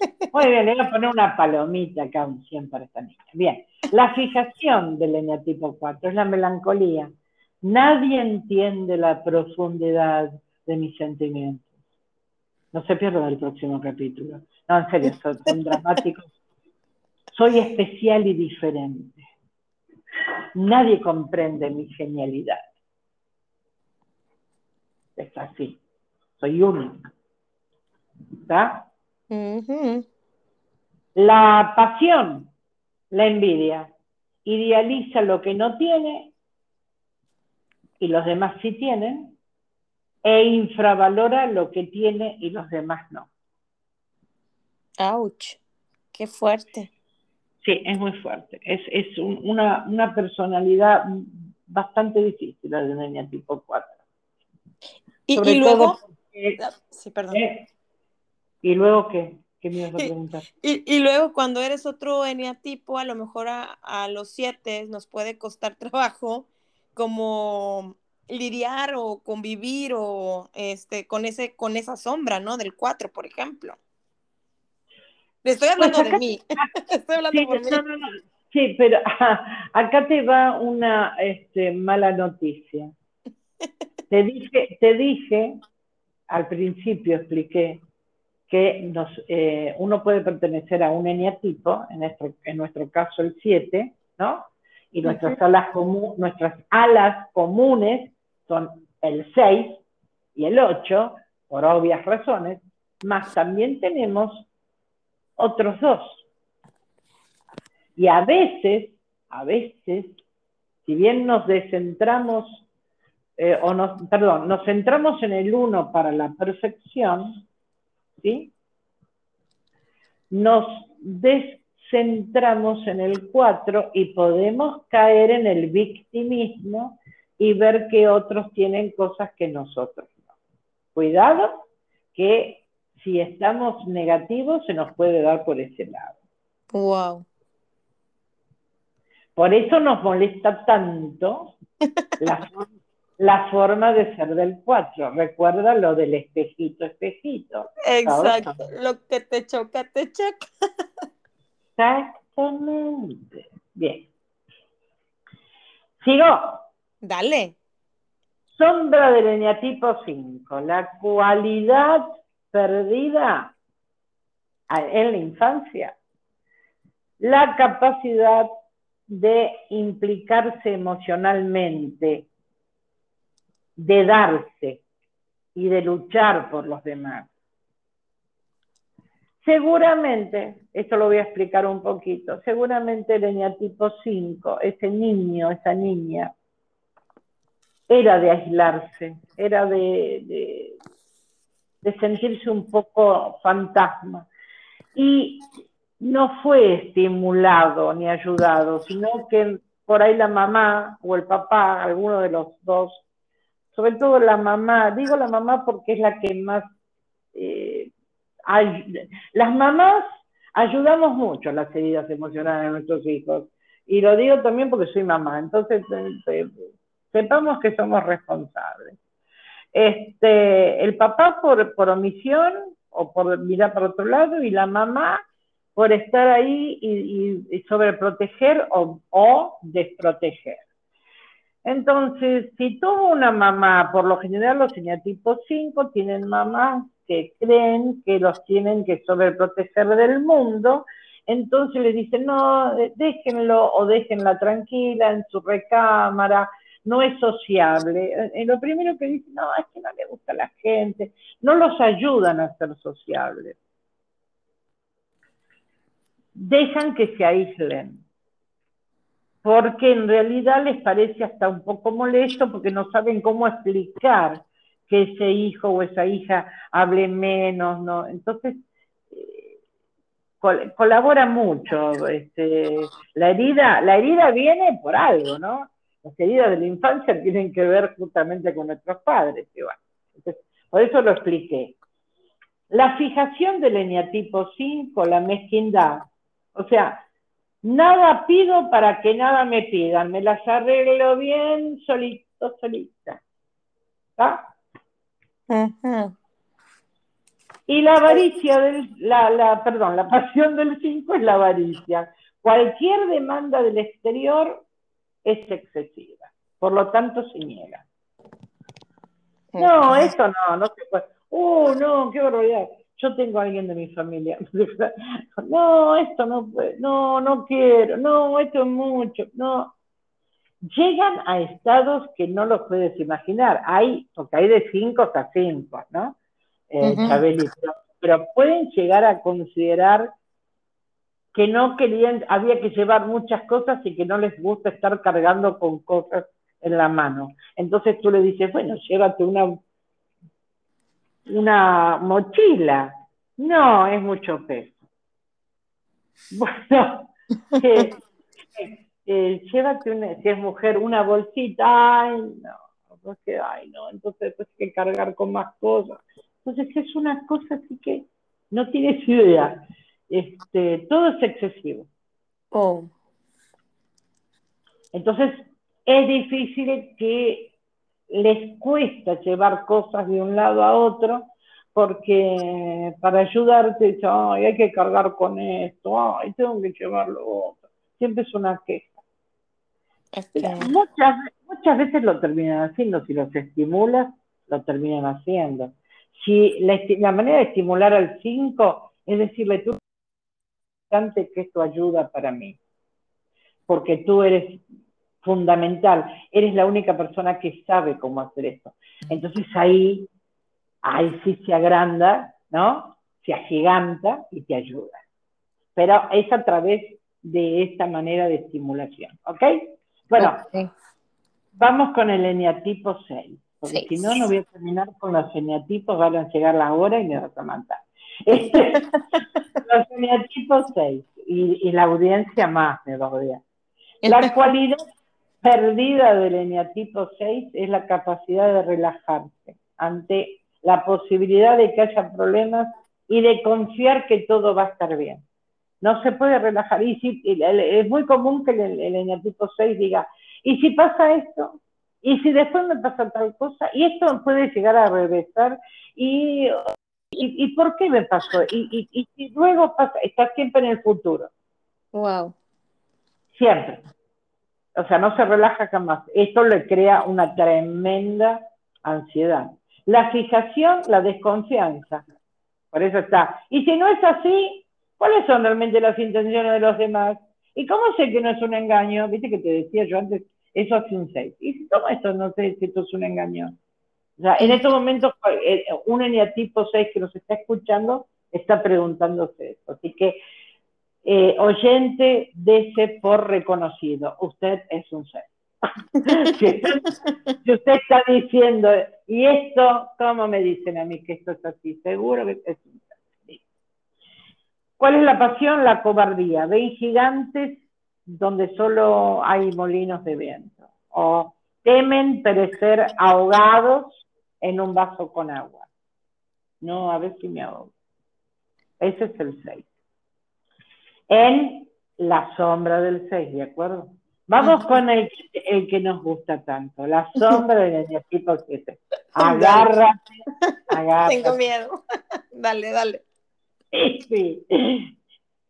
Muy bien, le voy a poner una palomita acá, siempre para esta niña. Bien, la fijación del eneatipo 4 es la melancolía. Nadie entiende la profundidad de mis sentimientos. No se pierdan el próximo capítulo. No, en serio, son, dramáticos. Soy especial y diferente. Nadie comprende mi genialidad. Es así. Soy único. ¿Está? La pasión, la envidia, idealiza lo que no tiene y los demás sí tienen, e infravalora lo que tiene y los demás no. ¡Auch! ¡Qué fuerte! Sí, es muy fuerte. Es, una, personalidad bastante difícil la de niña tipo 4. Y, luego... Ah, sí, perdón. ¿Y luego qué? ¿Qué me ibas a preguntar? Y, luego cuando eres otro eneatipo, a lo mejor a, los siete nos puede costar trabajo como lidiar o convivir o este con ese con esa sombra, ¿no? Del cuatro, por ejemplo. Estoy pues hablando de mí. Estoy hablando sí, por mí. sí, pero acá te va una este, mala noticia. Te dije, te dije, al principio expliqué que nos, eh, uno puede pertenecer a un eneatipo, en nuestro, en nuestro caso el 7, ¿no? Y nuestras, alas nuestras alas comunes son el 6 y el 8, por obvias razones, más también tenemos otros dos. Y a veces, a veces, si bien nos descentramos, eh, o nos, perdón, nos centramos en el 1 para la perfección, ¿sí? Nos centramos en el 4 y podemos caer en el victimismo y ver que otros tienen cosas que nosotros no. Cuidado que si estamos negativos se nos puede dar por ese lado. Wow. Por eso nos molesta tanto la, forma de ser del 4. Recuerda lo del espejito, espejito. Exacto. Lo que te choca, te choca. Exactamente. Bien. Sigo. Dale. Sombra del eneatipo 5. La cualidad perdida en la infancia. La capacidad de implicarse emocionalmente, de darse y de luchar por los demás. Seguramente, esto lo voy a explicar un poquito, seguramente el eneatipo 5, ese niño, esa niña, era de aislarse, era de, de sentirse un poco fantasma. Y no fue estimulado ni ayudado, sino que por ahí la mamá o el papá, alguno de los dos, sobre todo la mamá, digo la mamá porque es la que más... Eh, las mamás ayudamos mucho a las heridas emocionales de nuestros hijos. Y lo digo también porque soy mamá, entonces eh, sepamos que somos responsables. Este, el papá por, por omisión o por mirar para otro lado y la mamá por estar ahí y, sobreproteger o, desproteger. Entonces, si tuvo una mamá, por lo general los eneatipos 5 tienen mamás que creen que los tienen que sobreproteger del mundo, entonces le dicen, no, déjenlo o déjenla tranquila en su recámara, no es sociable. Y lo primero que dicen, no, es que no le gusta a la gente, no los ayudan a ser sociables dejan que se aíslen, porque en realidad les parece hasta un poco molesto porque no saben cómo explicar que ese hijo o esa hija hable menos, ¿no? Entonces, eh, colabora mucho. Este, la, herida, la herida viene por algo, ¿no? Las heridas de la infancia tienen que ver justamente con nuestros padres. por eso lo expliqué. La fijación del eneatipo 5, la mezquindad, o sea, nada pido para que nada me pidan, me las arreglo bien solito, solita. ¿Está? Y la avaricia del, la, la, perdón, la pasión del 5 es la avaricia. Cualquier demanda del exterior es excesiva, por lo tanto se niega. No, eso no, no se puede. ¡Uh, no, qué barbaridad! yo tengo a alguien de mi familia. no, esto no puede, no, no quiero, no, esto es mucho, no. Llegan a estados que no los puedes imaginar. Hay, porque hay de cinco a cinco, ¿no? Eh, pero, pueden llegar a considerar que no querían, había que llevar muchas cosas y que no les gusta estar cargando con cosas en la mano. Entonces tú le dices, bueno, llévate una una mochila. No, es mucho peso. Bueno, eh, eh, llévate, una, si es mujer, una bolsita. Ay, no, porque, ay, no, entonces hay que cargar con más cosas. Entonces es una cosa así que no tienes idea. Este, todo es excesivo. Oh. Entonces es difícil que les cuesta llevar cosas de un lado a otro porque para ayudarte ay, hay que cargar con esto, ay, tengo que llevarlo otro. Siempre es una queja. Muchas, muchas veces lo terminan haciendo, si los estimulas, lo terminan haciendo. Si la, la manera de estimular al 5 es decirle, tú que esto ayuda para mí, porque tú eres fundamental. Eres la única persona que sabe cómo hacer esto. Entonces ahí, ahí sí se agranda, ¿no? Se agiganta y te ayuda. Pero es a través de esta manera de estimulación, ¿ok? Bueno, vamos con el eneatipo 6, porque si no, no voy a terminar con los eneatipos, van a llegar la hora y me vas a matar. Los eneatipos 6. y, la audiencia más me va a odiar. La cualidad perdida del eneatipo 6 es la capacidad de relajarse ante la posibilidad de que haya problemas y de confiar que todo va a estar bien. No se puede relajar. Y si, es muy común que el, el 6 diga, ¿y si pasa esto? ¿Y si después me pasa tal cosa? Y esto puede llegar a regresar. ¿Y, y, por qué me pasó? Y, y, y luego pasa, está siempre en el futuro. Wow. Siempre. O sea, no se relaja jamás. Esto le crea una tremenda ansiedad. La fijación, la desconfianza. Por eso está. Y si no es así, ¿cuáles son realmente las intenciones de los demás? ¿Y cómo sé que no es un engaño? Viste que te decía yo antes, eso hace un 6. ¿Y si cómo esto no sé si esto es un engaño? O sea, en estos momentos, eh, un eneatipo 6 que nos está escuchando está preguntándose eso. Así que, eh, oyente, dese por reconocido. Usted es un 6. si, usted, está diciendo, y esto, ¿cómo me dicen a mí que esto es así? Seguro que es así. ¿Cuál es la pasión? La cobardía. Ven gigantes donde solo hay molinos de viento. O temen perecer ahogados en un vaso con agua. No, a ver si me ahogo. Ese es el 6. En la sombra del 6, ¿de acuerdo? Vamos con el, que nos gusta tanto, la sombra del tipo 7. Agárrate, agárrate. Tengo miedo. Dale, dale. Sí,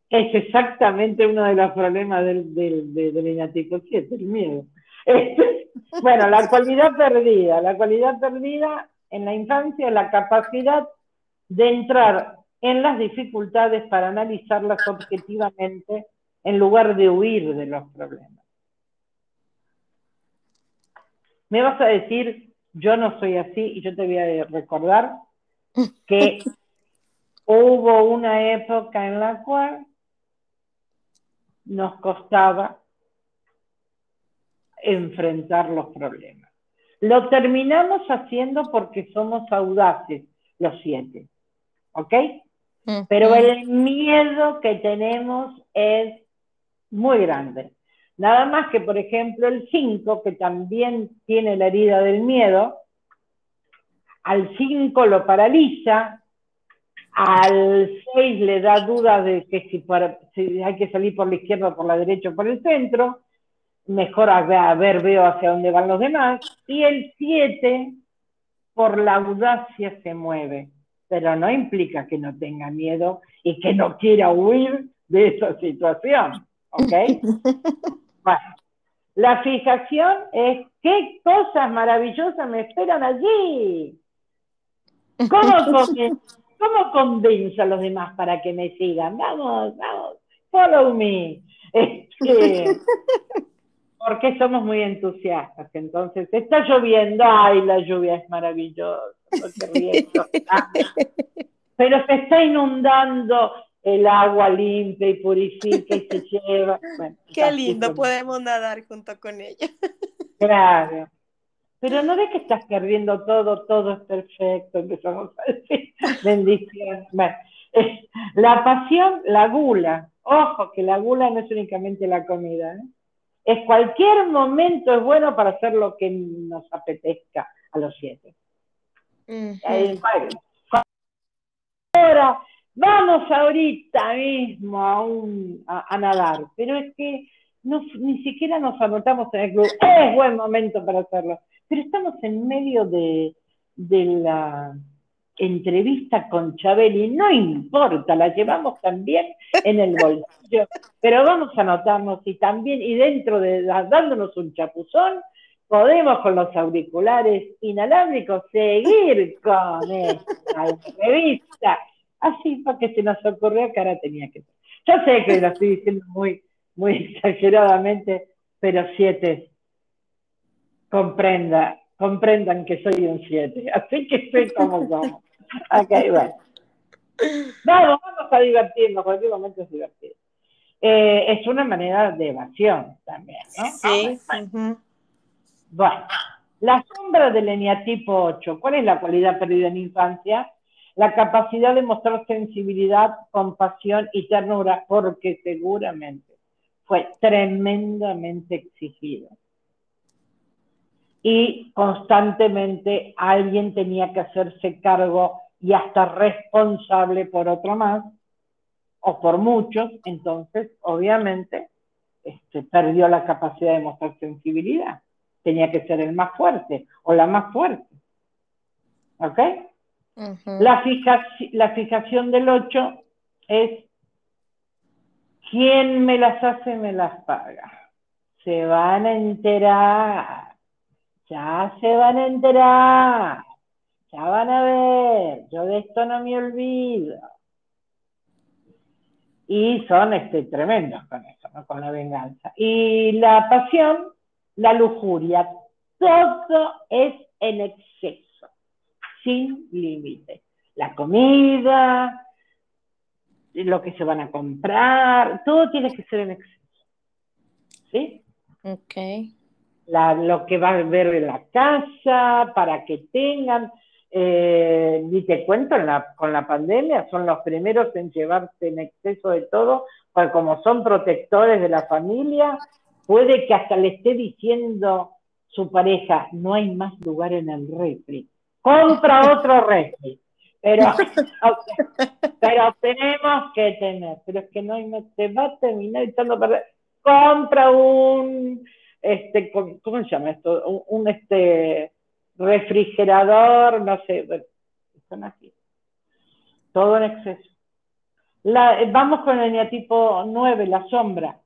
Es exactamente uno de los problemas del, del, del, 7, el miedo. bueno, la cualidad perdida. La cualidad perdida en la infancia es la capacidad de entrar en las dificultades para analizarlas objetivamente en lugar de huir de los problemas. me vas a decir, yo no soy así y yo te voy a recordar que hubo una época en la cual nos costaba enfrentar los problemas. Lo terminamos haciendo porque somos audaces, los siete. ¿Ok? Pero el miedo que tenemos es muy grande. Nada más que, por ejemplo, el 5, que también tiene la herida del miedo, al 5 lo paraliza, al 6 le da dudas de que si, hay que salir por la izquierda, por la derecha o por el centro, mejor a ver, veo hacia dónde van los demás, y el 7 por la audacia se mueve, pero no implica que no tenga miedo y que no quiera huir de esa situación, ¿ok? la fijación es qué cosas maravillosas me esperan allí. ¿Cómo, ¿Cómo convenzo a los demás para que me sigan? Vamos, vamos, follow me. Este, porque somos muy entusiastas. Entonces, está lloviendo, ay, la lluvia es maravillosa, pero se está inundando el agua limpia y purifica y se lleva. Qué lindo, podemos nadar junto con ella. Claro. Pero no ves que estás perdiendo todo, todo es perfecto, empezamos a decir, bendición. la pasión, la gula. Ojo, que la gula no es únicamente la comida. ¿eh? Es cualquier momento es bueno para hacer lo que nos apetezca a los siete. Ahora, vamos ahorita mismo a, nadar, pero es que ni siquiera nos anotamos en el club, es buen momento para hacerlo, pero estamos en medio de, la entrevista con Chabeli, no importa, la llevamos también en el bolsillo, pero vamos a anotarnos y también, y dentro de dándonos un chapuzón, podemos con los auriculares inalámbricos seguir con esta entrevista así porque se nos ocurrió que ahora tenía que. Yo sé que lo estoy diciendo muy, muy exageradamente, pero siete, comprenda, comprendan que soy un siete, así que soy como somos. Ok, bueno. Vamos, vamos a divertirnos, cualquier momento es divertido. Eh, es una manera de evasión también, ¿no? Sí. Bueno, la sombra del eneatipo 8, ¿cuál es la cualidad perdida en infancia? la capacidad de mostrar sensibilidad, compasión y ternura, porque seguramente fue tremendamente exigido. Y constantemente alguien tenía que hacerse cargo y hasta responsable por otro más, o por muchos, entonces obviamente este, perdió la capacidad de mostrar sensibilidad. Tenía que ser el más fuerte o la más fuerte. ¿Ok? la, la fijación del 8 es quien me las hace me las paga. Se van a enterar. Ya se van a enterar. Ya van a ver. Yo de esto no me olvido. Y son este, tremendos con eso, con la venganza. Y la pasión, la lujuria, todo es en exceso, sin límite. La comida, lo que se van a comprar, todo tiene que ser en exceso. ¿Sí? Ok. Lo que va a ver en la casa, para que tengan, eh, ni te cuento, con la pandemia son los primeros en llevarse en exceso de todo, porque como son protectores de la familia, puede que hasta le esté diciendo su pareja, no hay más lugar en el refri, compra otro refri. Pero, pero tenemos que tener, pero es que no hay más, te va a terminar echando a perder. Compra un, este, ¿cómo se llama esto? un este, refrigerador, no sé, están aquí. Todo en exceso. vamos con el eneatipo 9, la sombra.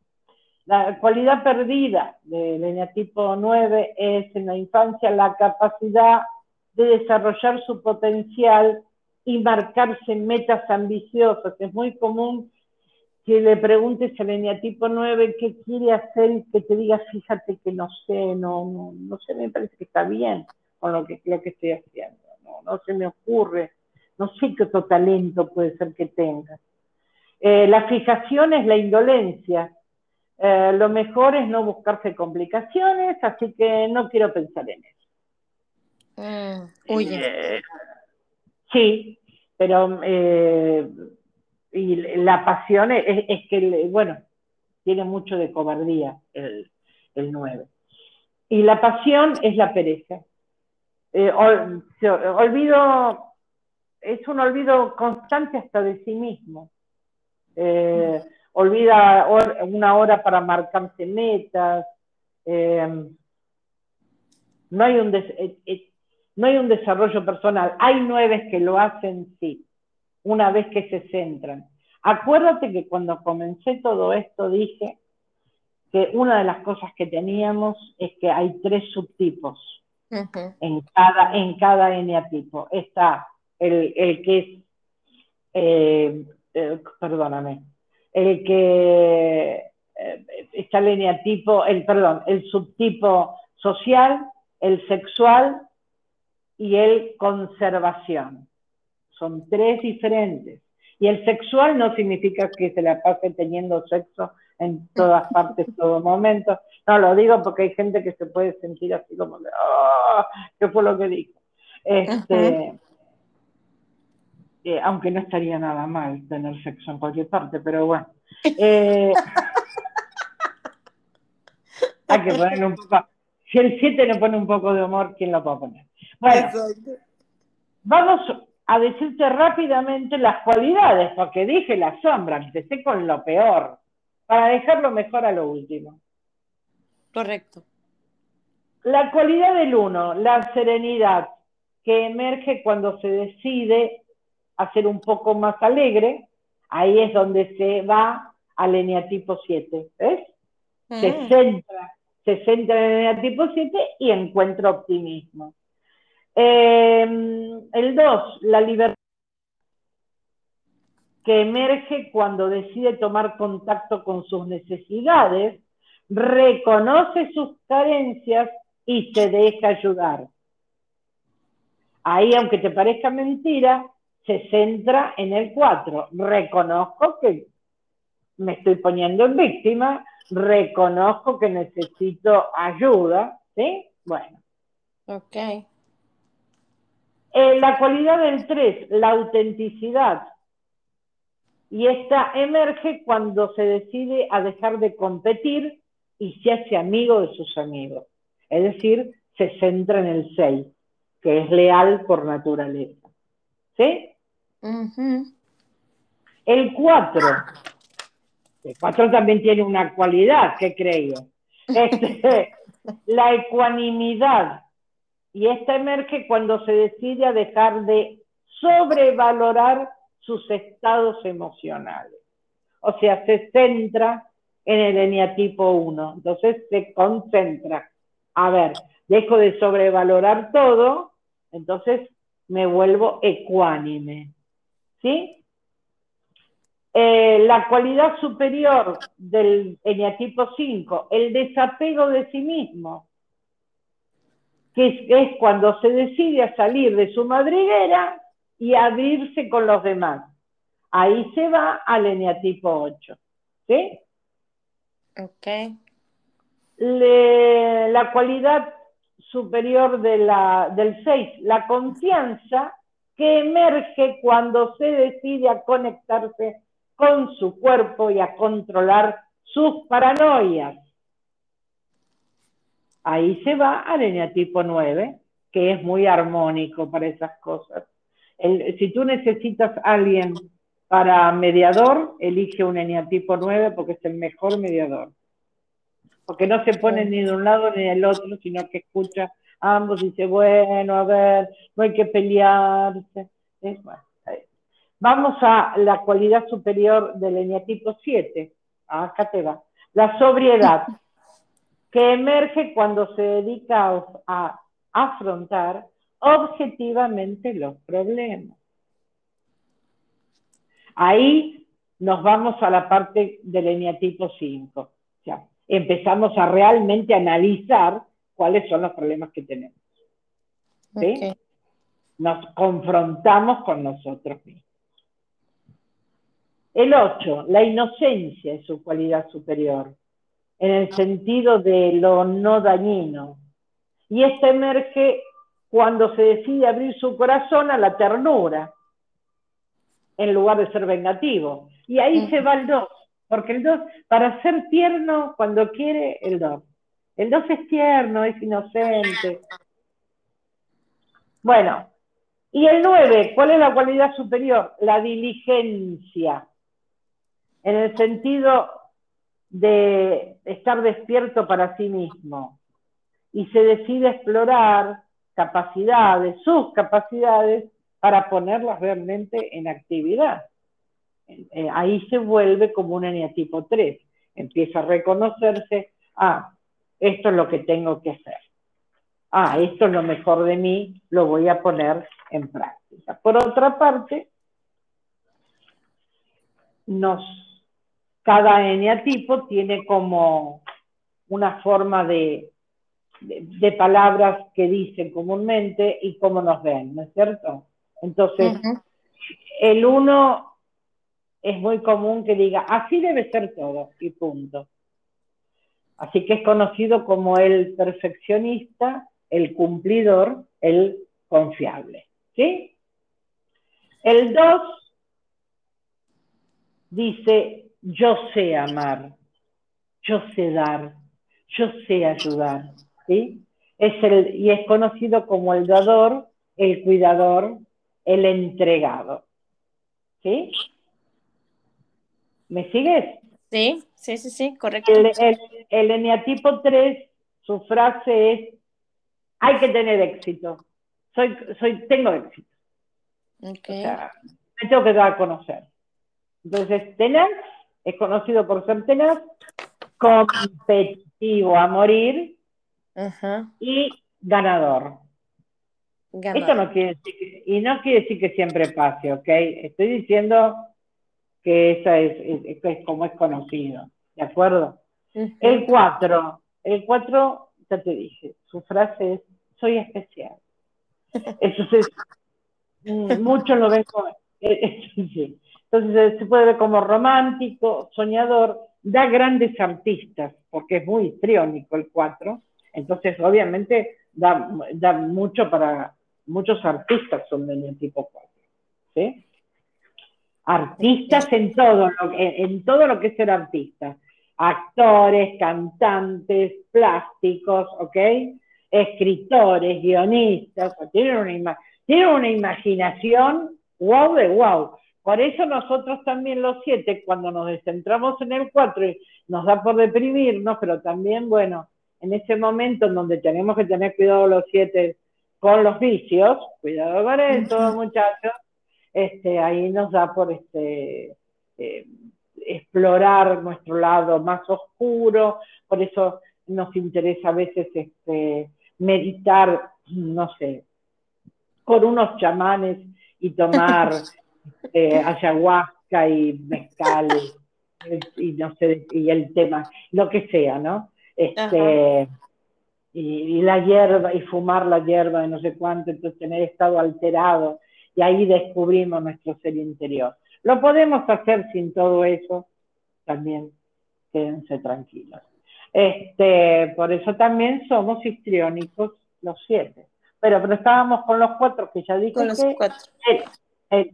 La cualidad perdida del eneatipo 9 es en la infancia la capacidad de desarrollar su potencial y marcarse metas ambiciosas. Es muy común que le preguntes al eneatipo 9 qué quiere hacer y que te diga, fíjate que no sé, no, no, no sé, me parece que está bien con lo que, lo que estoy haciendo. No, se me ocurre, no sé qué otro talento puede ser que tenga. Eh, la fijación es la indolencia. Eh, lo mejor es no buscarse complicaciones, así que no quiero pensar en eso. Mm, eh, sí, pero y la pasión es, que, bueno, tiene mucho de cobardía el, el 9. Y la pasión es la pereza eh, olvido, es un olvido constante hasta de sí mismo. Eh, olvida una hora para marcarse metas. Eh, no, hay un no hay un desarrollo personal. Hay nueve que lo hacen, sí, una vez que se centran. Acuérdate que cuando comencé todo esto dije que una de las cosas que teníamos es que hay tres subtipos en, cada, en cada eneatipo. Está el, el que es, eh, eh, perdóname, el que eh, está el eneatipo, el, perdón, el subtipo social, el sexual y el conservación. Son tres diferentes. Y el sexual no significa que se la pase teniendo sexo en todas partes, todo momento. No, lo digo porque hay gente que se puede sentir así como de, oh, ¿qué fue lo que dijo? Este, eh, aunque no estaría nada mal tener sexo en cualquier parte, pero bueno. Eh, hay que ponerle un poco. Si el 7 le pone un poco de humor, ¿quién lo puede poner? Bueno, vamos a decirte rápidamente las cualidades, porque dije la sombra, empecé con lo peor para dejarlo mejor a lo último. Correcto. La cualidad del uno, la serenidad, que emerge cuando se decide hacer un poco más alegre, ahí es donde se va al eneatipo 7, ¿ves? Se, mm. centra, se centra en el eneatipo 7 y encuentra optimismo. Eh, el 2, la libertad que emerge cuando decide tomar contacto con sus necesidades, reconoce sus carencias y se deja ayudar. Ahí, aunque te parezca mentira, se centra en el 4. Reconozco que me estoy poniendo en víctima, reconozco que necesito ayuda, ¿sí? Bueno. Ok. Eh, la cualidad del 3, la autenticidad. Y esta emerge cuando se decide a dejar de competir y se hace amigo de sus amigos. Es decir, se centra en el 6, que es leal por naturaleza. ¿Sí? El 4. El 4 también tiene una cualidad, ¿qué creo? Este, la ecuanimidad. Y esta emerge cuando se decide a dejar de sobrevalorar sus estados emocionales. O sea, se centra en el eneatipo 1. Entonces se concentra. A ver, dejo de sobrevalorar todo, entonces me vuelvo ecuánime. ¿Sí? Eh, la cualidad superior del eneatipo 5, el desapego de sí mismo, que es, cuando se decide a salir de su madriguera y abrirse con los demás. Ahí se va al eneatipo 8. ¿Sí? Ok. la cualidad superior de la, del 6, la confianza que emerge cuando se decide a conectarse con su cuerpo y a controlar sus paranoias. Ahí se va al eneatipo 9, que es muy armónico para esas cosas. si tú necesitas a alguien para mediador, elige un eneatipo 9 porque es el mejor mediador. Porque no se pone ni de un lado ni del otro, sino que escucha ambos y dice, bueno, a ver, no hay que pelearse. Es, bueno, Vamos a la cualidad superior del eneatipo 7. Acá te va. La sobriedad, que emerge cuando se dedica a afrontar objetivamente los problemas. Ahí nos vamos a la parte del eneatipo 5. O sea, empezamos a realmente analizar cuáles son los problemas que tenemos. Nos confrontamos con nosotros mismos. El 8, la inocencia es su cualidad superior, en el sentido de lo no dañino. Y esta emerge cuando se decide abrir su corazón a la ternura, en lugar de ser vengativo. Y ahí se va el 2, porque el 2, para ser tierno, cuando quiere, el 2. El 2 es tierno, es inocente. Bueno, y el 9, ¿cuál es la cualidad superior? La diligencia en el sentido de estar despierto para sí mismo y se decide explorar capacidades, sus capacidades, para ponerlas realmente en actividad. Eh, ahí se vuelve como un eneatipo 3. Empieza a reconocerse, ah, esto es lo que tengo que hacer. Ah, esto es lo mejor de mí, lo voy a poner en práctica. Por otra parte, nos cada eneatipo tiene como una forma de, de, palabras que dicen comúnmente y cómo nos ven, ¿no es cierto? Entonces, el uno es muy común que diga, así debe ser todo, y punto. Así que es conocido como el perfeccionista, el cumplidor, el confiable. ¿Sí? El dos dice, yo sé amar, yo sé dar, yo sé ayudar, ¿sí? Es el, y es conocido como el dador, el cuidador, el entregado, ¿sí? ¿Me sigues? Sí, sí, sí, sí, correcto. El, el, eneatipo 3, su frase es, hay que tener éxito. Soy, soy, tengo éxito. Okay. O sea, me tengo que dar a conocer. Entonces, tener es conocido por ser tenaz, competitivo a morir y ganador. Esto no quiere decir que, y no quiere decir que siempre pase, ¿ok? Estoy diciendo que esa es, como es conocido, ¿de acuerdo? El 4, el 4, ya te dije, su frase es, soy especial. Entonces, mm, muchos lo ven como, sí. Entonces se puede ver como romántico, soñador, da grandes artistas, porque es muy histriónico el 4, entonces obviamente da, da mucho para, muchos artistas son del tipo 4, ¿sí? Artistas en todo, en todo lo que es ser artista. Actores, cantantes, plásticos, ¿ok? Escritores, guionistas, tienen una, tienen una imaginación wow de wow. Por eso nosotros también los siete, cuando nos descentramos en el 4, nos da por deprimirnos, pero también, bueno, en ese momento en donde tenemos que tener cuidado los siete con los vicios, cuidado con eso, muchachos, este, ahí nos da por este, eh, explorar nuestro lado más oscuro, por eso nos interesa a veces este, meditar, no sé, con unos chamanes y tomar eh, ayahuasca y mezcal y, no sé, y el tema, lo que sea, ¿no? Este, y, la hierba, y fumar la hierba de no sé cuánto, entonces tener estado alterado, y ahí descubrimos nuestro ser interior. Lo podemos hacer sin todo eso, también quédense tranquilos. Este, por eso también somos histriónicos los siete. Pero, pero estábamos con los cuatro que ya dije con los cuatro. Eh,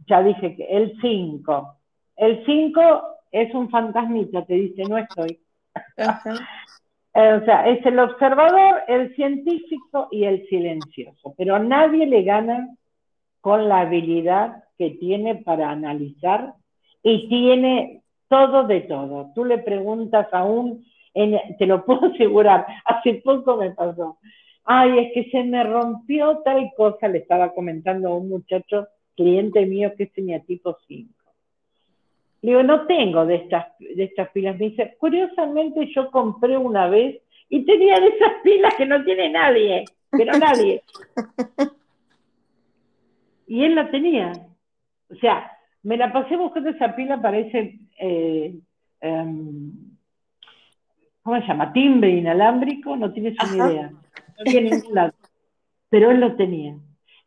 ya dije que el 5. El 5 es un fantasmita, te dice, no estoy. Eh, o sea, es el observador, el científico y el silencioso. Pero nadie le gana con la habilidad que tiene para analizar y tiene todo de todo. Tú le preguntas a un, te lo puedo asegurar, hace poco me pasó. Ay, es que se me rompió tal cosa, le estaba comentando a un muchacho cliente mío que es tipo 5. Le digo, no tengo de estas, de estas pilas. Me dice, curiosamente yo compré una vez y tenía de esas pilas que no tiene nadie, pero nadie. y él la tenía. O sea, me la pasé buscando esa pila para ese, eh, em, ¿cómo se llama? Timbre inalámbrico, no tienes una idea. No tiene ningún lado. Pero él lo tenía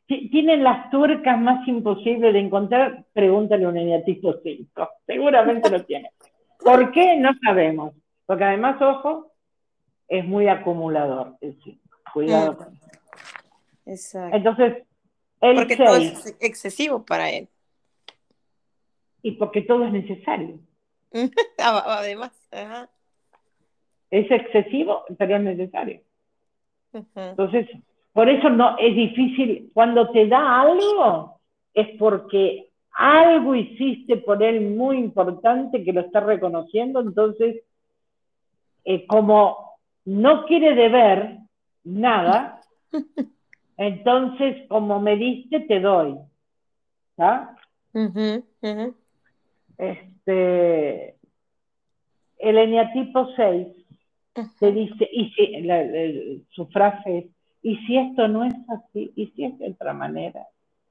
tienen las tuercas más imposibles de encontrar, pregúntale a un eneatipo 5. Seguramente lo tiene. ¿Por qué? No sabemos. Porque además, ojo, es muy acumulador el 5. Cuidado mm. con eso. Exacto. Entonces, el porque todo es excesivo para él. Y porque todo es necesario. Además, es excesivo, pero es necesario. Entonces, por eso no es difícil, cuando te da algo, es porque algo hiciste por él muy importante que lo está reconociendo, entonces, eh, como no quiere deber nada, entonces, como me diste, te doy. ¿Está? Este, el eneatipo 6 te dice, y su frase es, y si esto no es así, y si es de otra manera,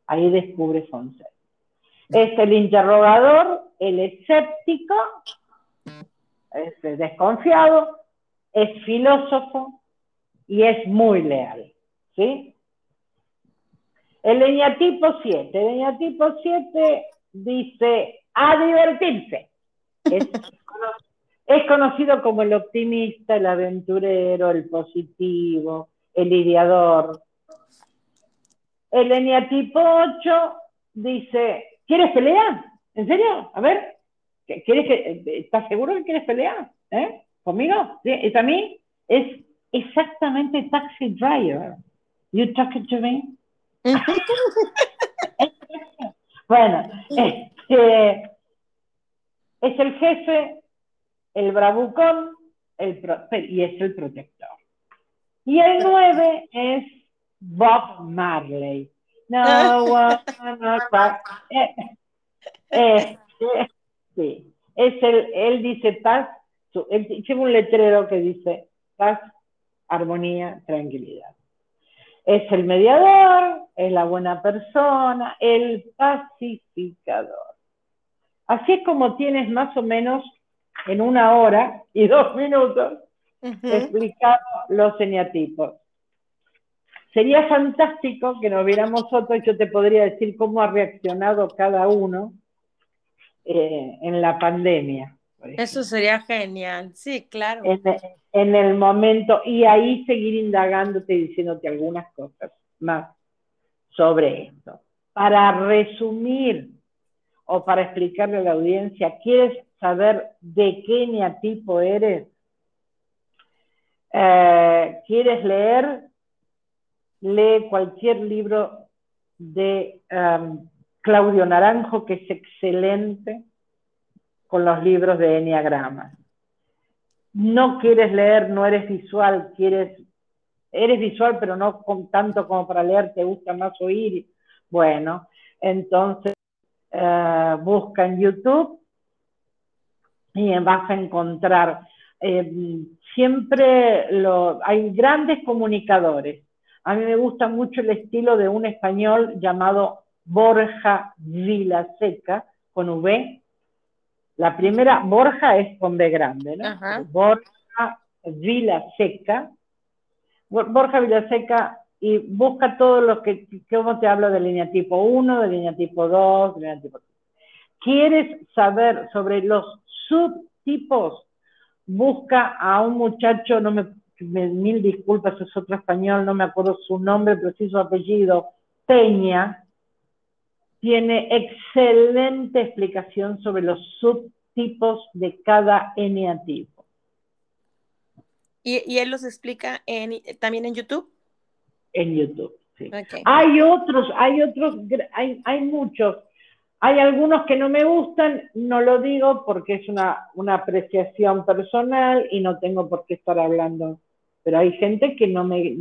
ahí descubre Fonseca. Es el interrogador, el escéptico, es desconfiado, es filósofo y es muy leal. ¿sí? El leñatipo 7. El leñatipo 7 dice a divertirse. es conocido como el optimista, el aventurero, el positivo, el ideador. El eneatipo 8 dice, ¿quieres pelear? ¿En serio? A ver, ¿quieres que, ¿estás seguro que quieres pelear? ¿Eh? ¿Conmigo? ¿Es a mí? Es exactamente taxi driver. You talking to me? bueno, este, es el jefe, el bravucón el y es el protector. Y el 9 es Bob Marley. No one eh, eh, sí. Es el, él dice paz, él lleva un letrero que dice paz, armonía, tranquilidad. Es el mediador, es la buena persona, el pacificador. Así es como tienes más o menos en una hora y dos minutos explicado los eneatipos. Sería fantástico que nos viéramos otro y yo te podría decir cómo ha reaccionado cada uno eh, en la pandemia. Eso sería genial, sí, claro. En, el momento, y ahí seguir indagándote y diciéndote algunas cosas más sobre esto. Para resumir o para explicarle a la audiencia, ¿quieres saber de qué eneatipo eres? Eh, ¿Quieres leer? Lee cualquier libro de um, Claudio Naranjo, que es excelente con los libros de Enneagrama. No quieres leer, no eres visual, quieres, eres visual, pero no tanto como para leer, te gusta más oír. Bueno, entonces eh, busca en YouTube y vas a encontrar eh, siempre lo, hay grandes comunicadores. A mí me gusta mucho el estilo de un español llamado Borja Vilaseca, con V. La primera, Borja es con B grande, ¿no? Borja Vilaseca. Borja Vilaseca y busca todo lo que, ¿cómo te hablo de línea tipo 1, de línea tipo 2, de línea tipo 3? ¿Quieres saber sobre los subtipos? Busca a un muchacho, no me, mil disculpas, es otro español, no me acuerdo su nombre, pero sí su apellido, Peña, tiene excelente explicación sobre los subtipos de cada eneatipo. ¿Y, ¿Y, él los explica en, también en YouTube? En YouTube, sí. Hay otros, hay otros, hay, hay muchos. Hay algunos que no me gustan, no lo digo porque es una, una apreciación personal y no tengo por qué estar hablando. Pero hay gente que no me,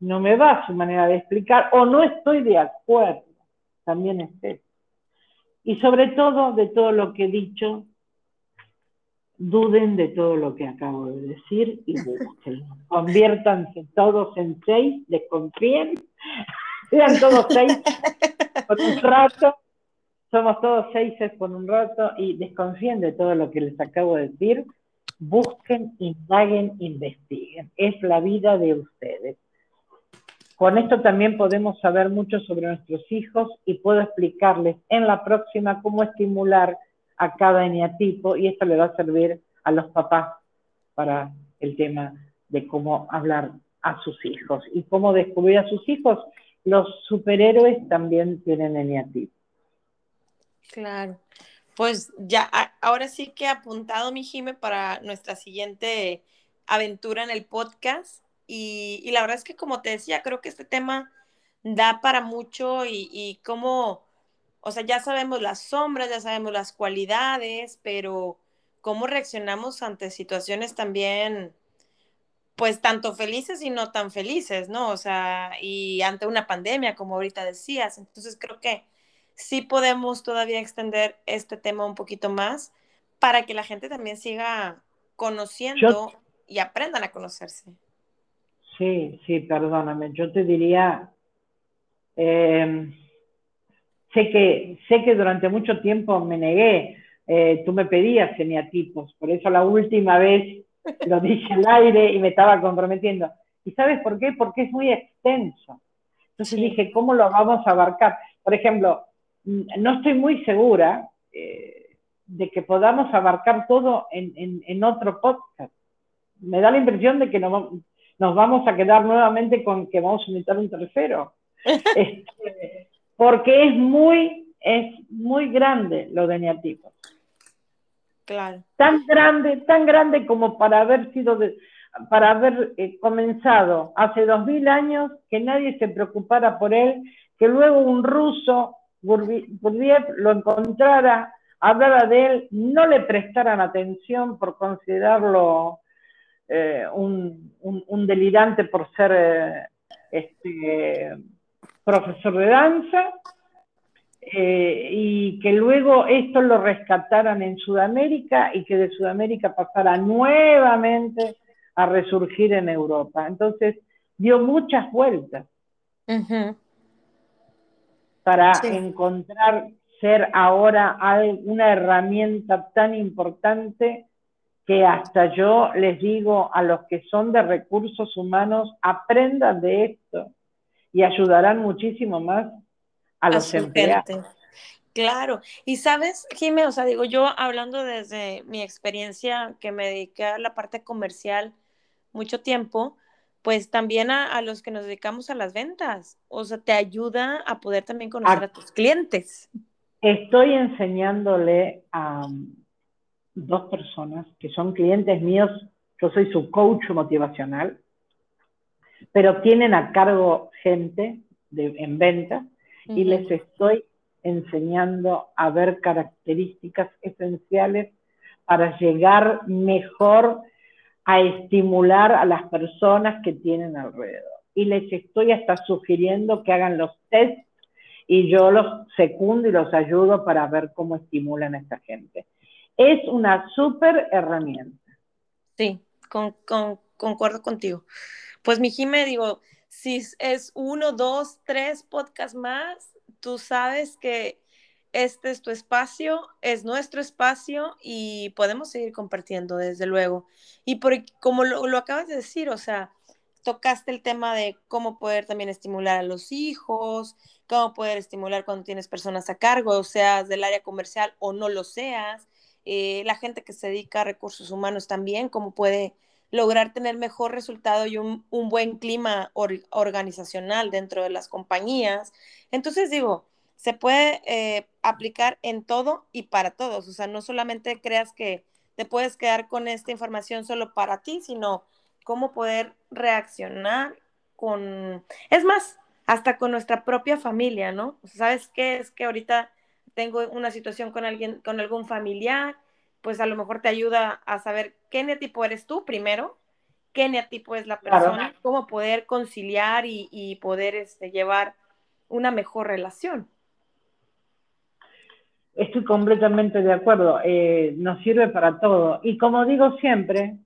no me va su manera de explicar o no estoy de acuerdo también es Y sobre todo, de todo lo que he dicho, duden de todo lo que acabo de decir y. Conviértanse todos en seis, desconfíen, sean todos seis por un rato, somos todos seis por un rato y desconfíen de todo lo que les acabo de decir. Busquen, indaguen, investiguen. Es la vida de ustedes. Con esto también podemos saber mucho sobre nuestros hijos y puedo explicarles en la próxima cómo estimular a cada eneatipo y esto le va a servir a los papás para el tema de cómo hablar a sus hijos y cómo descubrir a sus hijos. Los superhéroes también tienen eneatipo. Claro. Pues ya, ahora sí que he apuntado mi Jime para nuestra siguiente aventura en el podcast. Y, la verdad es que como te decía, creo que este tema da para mucho y, y cómo, o sea, ya sabemos las sombras, ya sabemos las cualidades, pero cómo reaccionamos ante situaciones también, pues tanto felices y no tan felices, ¿no? O sea, y ante una pandemia, como ahorita decías. Entonces creo que sí podemos todavía extender este tema un poquito más para que la gente también siga conociendo y aprendan a conocerse. Sí, sí, perdóname. Yo te diría, eh, sé, que, sé que durante mucho tiempo me negué. Eh, tú me pedías semiatipos, por eso la última vez lo dije al aire y me estaba comprometiendo. ¿Y sabes por qué? Porque es muy extenso. Entonces dije, ¿cómo lo vamos a abarcar? Por ejemplo, no estoy muy segura eh, de que podamos abarcar todo en, en, otro podcast. Me da la impresión de que no, nos vamos a quedar nuevamente con que vamos a invitar un tercero. Este, porque es muy, es muy grande lo de neatipos. Tan grande, tan grande como para haber sido, para haber eh, comenzado hace dos mil años, que nadie se preocupara por él, que luego un ruso, Gurdjieff, lo encontrara, hablara de él, no le prestaran atención por considerarlo eh, un, delirante por ser eh, este, profesor de danza, eh, y que luego esto lo rescataran en Sudamérica y que de Sudamérica pasara nuevamente a resurgir en Europa. Entonces, dio muchas vueltas para encontrar ser ahora una herramienta tan importante que hasta yo les digo a los que son de recursos humanos, aprendan de esto y ayudarán muchísimo más a los empleados. Claro, y sabes, Jimé, o sea, digo yo hablando desde mi experiencia que me dediqué a la parte comercial mucho tiempo, pues también a, los que nos dedicamos a las ventas. O sea, te ayuda a poder también conocer a, tus clientes. Estoy enseñándole a um, dos personas que son clientes míos, yo soy su coach motivacional, pero tienen a cargo gente de, en venta y les estoy enseñando a ver características esenciales para llegar mejor a estimular a las personas que tienen alrededor. Y les estoy hasta sugiriendo que hagan los tests y yo los secundo y los ayudo para ver cómo estimulan a esta gente. Es una súper herramienta. Sí, con, concuerdo contigo. Pues mi Jime, digo, si es uno, dos, tres podcasts más, tú sabes que este es tu espacio, es nuestro espacio y podemos seguir compartiendo, desde luego. Y por, como lo, acabas de decir, o sea, tocaste el tema de cómo poder también estimular a los hijos, cómo poder estimular cuando tienes personas a cargo, seas del área comercial o no lo seas, eh, la gente que se dedica a recursos humanos también, cómo puede lograr tener mejor resultado y un, buen clima organizacional dentro de las compañías. Entonces digo, se puede eh, aplicar en todo y para todos. O sea, no solamente creas que te puedes quedar con esta información solo para ti, sino cómo poder reaccionar con, es más, hasta con nuestra propia familia, ¿no? ¿Sabes qué? Es que ahorita tengo una situación con alguien, con algún familiar, pues a lo mejor te ayuda a saber qué neatipo eres tú primero, qué neatipo es la persona, cómo poder conciliar y, poder este, llevar una mejor relación. Estoy completamente de acuerdo, eh, nos sirve para todo. Y como digo siempre,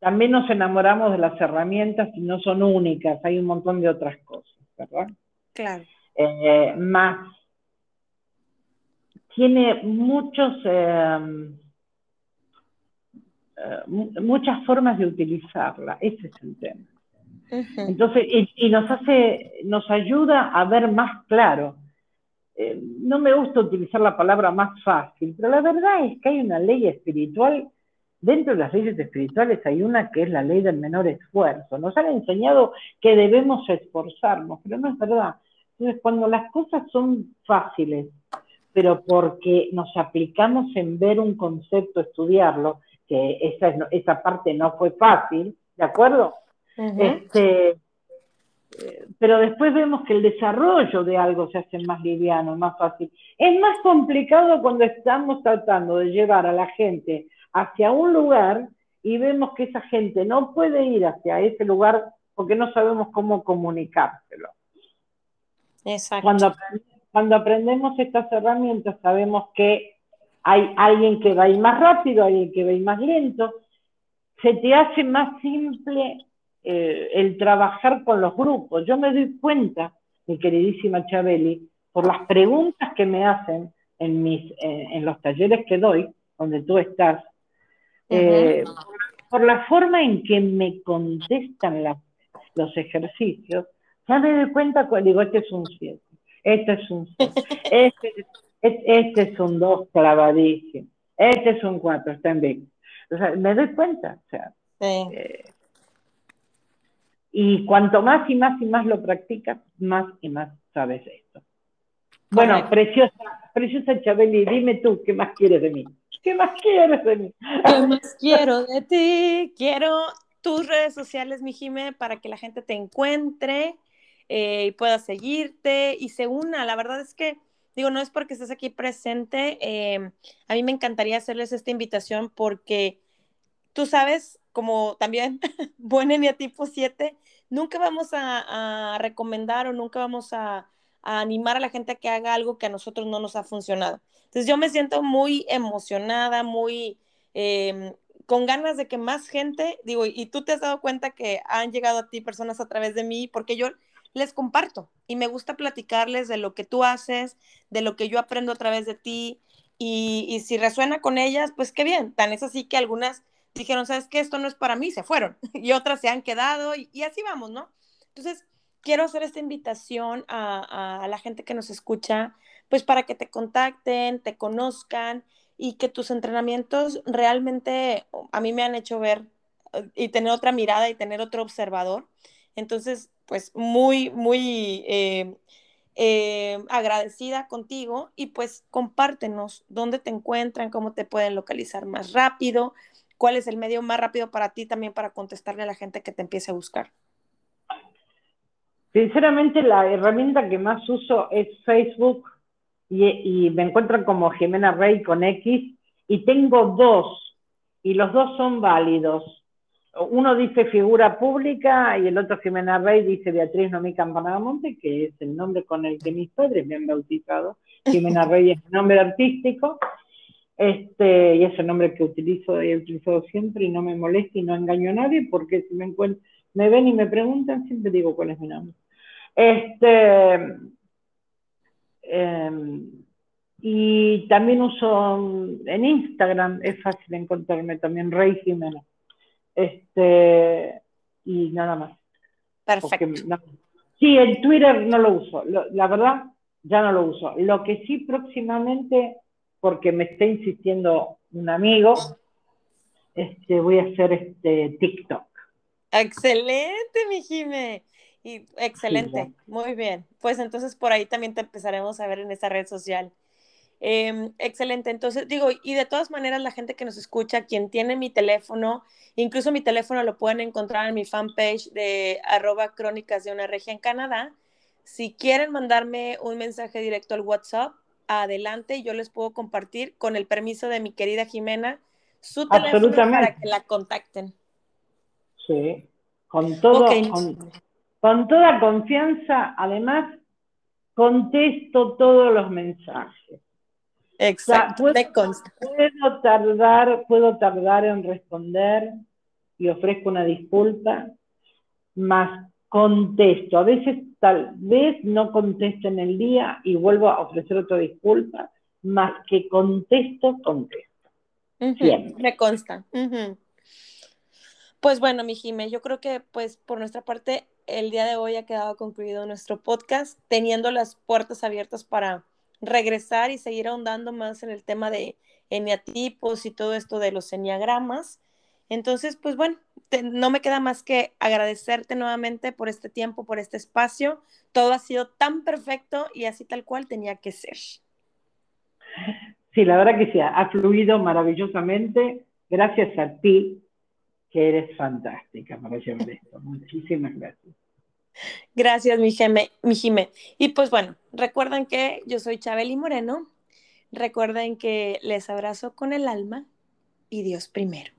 también nos enamoramos de las herramientas y no son únicas, hay un montón de otras cosas, ¿verdad? Claro. Eh, más, tiene muchos, eh, muchas formas de utilizarla, ese es el tema. Entonces, y, nos hace, nos ayuda a ver más claro eh, no me gusta utilizar la palabra más fácil, pero la verdad es que hay una ley espiritual, dentro de las leyes espirituales hay una que es la ley del menor esfuerzo. Nos han enseñado que debemos esforzarnos, pero no es verdad. Entonces, cuando las cosas son fáciles, pero porque nos aplicamos en ver un concepto, estudiarlo, que esa, esa parte no fue fácil, ¿de acuerdo? este, pero después vemos que el desarrollo de algo se hace más liviano, más fácil. Es más complicado cuando estamos tratando de llevar a la gente hacia un lugar y vemos que esa gente no puede ir hacia ese lugar porque no sabemos cómo comunicárselo. Exacto. Cuando, cuando aprendemos estas herramientas sabemos que hay alguien que va a ir más rápido, alguien que va a ir más lento. Se te hace más simple eh, el trabajar con los grupos. Yo me doy cuenta, mi queridísima Chabeli, por las preguntas que me hacen en, mis, eh, en los talleres que doy, donde tú estás, eh, por la forma en que me contestan los ejercicios, ya me doy cuenta, digo, este es un 7, este es un 6, este, este, es un 2 clavadísimo, este es un 4, está en B. O sea, me doy cuenta, o sea, y cuanto más y más y más lo practicas, más y más sabes esto. Bueno, preciosa, preciosa Chabeli, dime tú, ¿qué más quieres de mí? ¿Qué más quieres de mí? ¿Qué más quiero de ti? Quiero tus redes sociales, mi Jime, para que la gente te encuentre eh, y pueda seguirte y se una. La verdad es que, digo, no es porque estés aquí presente, eh, a mí me encantaría hacerles esta invitación porque tú sabes como también buen tipo 7, nunca vamos a, recomendar o nunca vamos a, animar a la gente a que haga algo que a nosotros no nos ha funcionado. Entonces yo me siento muy emocionada, muy em, con ganas de que más gente, digo, y tú te has dado cuenta que han llegado a ti personas a través de mí, porque yo les comparto y me gusta platicarles de lo que tú haces, de lo que yo aprendo a través de ti, y, si resuena con ellas, pues qué bien. Tan es así que algunas dijeron, ¿sabes qué? Esto no es para mí, se fueron. Y otras se han quedado y, así vamos, ¿no? Entonces, quiero hacer esta invitación a, la gente que nos escucha, pues para que te contacten, te conozcan y que tus entrenamientos realmente a mí me han hecho ver y tener otra mirada y tener otro observador. Entonces, pues muy, muy eh, eh, agradecida contigo y pues compártenos dónde te encuentran, cómo te pueden localizar más rápido, cuál es el medio más rápido para ti también para contestarle a la gente que te empiece a buscar. Sinceramente, la herramienta que más uso es Facebook y, me encuentro como Jimena Rey con X y tengo dos y los dos son válidos. Uno dice figura pública y el otro Jimena Rey dice Beatriz Nomi Campanamonte, que es el nombre con el que mis padres me han bautizado. Jimena Rey es mi nombre artístico este, y es el nombre que utilizo y he utilizado siempre y no me molesta y no engaño a nadie porque si me encuentro, me ven y me preguntan, siempre digo cuál es mi nombre. Este, em, y también uso en Instagram, es fácil encontrarme también Rey Jiménez. Este, y nada más. Perfecto. sí, el Twitter no lo uso, la verdad, ya no lo uso. Lo que sí próximamente, porque me está insistiendo un amigo, este, voy a hacer este TikTok. Excelente, mi Jime. Y excelente, muy bien. Pues entonces por ahí también te empezaremos a ver en esa red social. Em, excelente, entonces digo, y de todas maneras la gente que nos escucha, quien tiene mi teléfono, incluso mi teléfono lo pueden encontrar en mi fanpage de arroba crónicas de una regia en Canadá. Si quieren mandarme un mensaje directo al WhatsApp, adelante, yo les puedo compartir con el permiso de mi querida Jimena su teléfono para que la contacten. Sí, con todo, con, toda confianza, además, contesto todos los mensajes. Exacto, puedo, tardar, puedo tardar en responder y ofrezco una disculpa, más contesto. A veces tal vez no contesto en el día y vuelvo a ofrecer otra disculpa, más que contesto, contesto. Me consta. Pues bueno, mi Jime, yo creo que pues por nuestra parte el día de hoy ha quedado concluido nuestro podcast, teniendo las puertas abiertas para regresar y seguir ahondando más en el tema de eneatipos y todo esto de los eniagramas. Entonces, pues bueno, no me queda más que agradecerte nuevamente por este tiempo, por este espacio. Todo ha sido tan perfecto y así tal cual tenía que ser. Sí, la verdad que sí, ha fluido maravillosamente. Gracias a ti que eres fantástica para llevar esto. Muchísimas gracias. Gracias, mi, Jime, mi Jime. Y pues bueno, recuerden que yo soy Chabeli Moreno. Recuerden que les abrazo con el alma y Dios primero.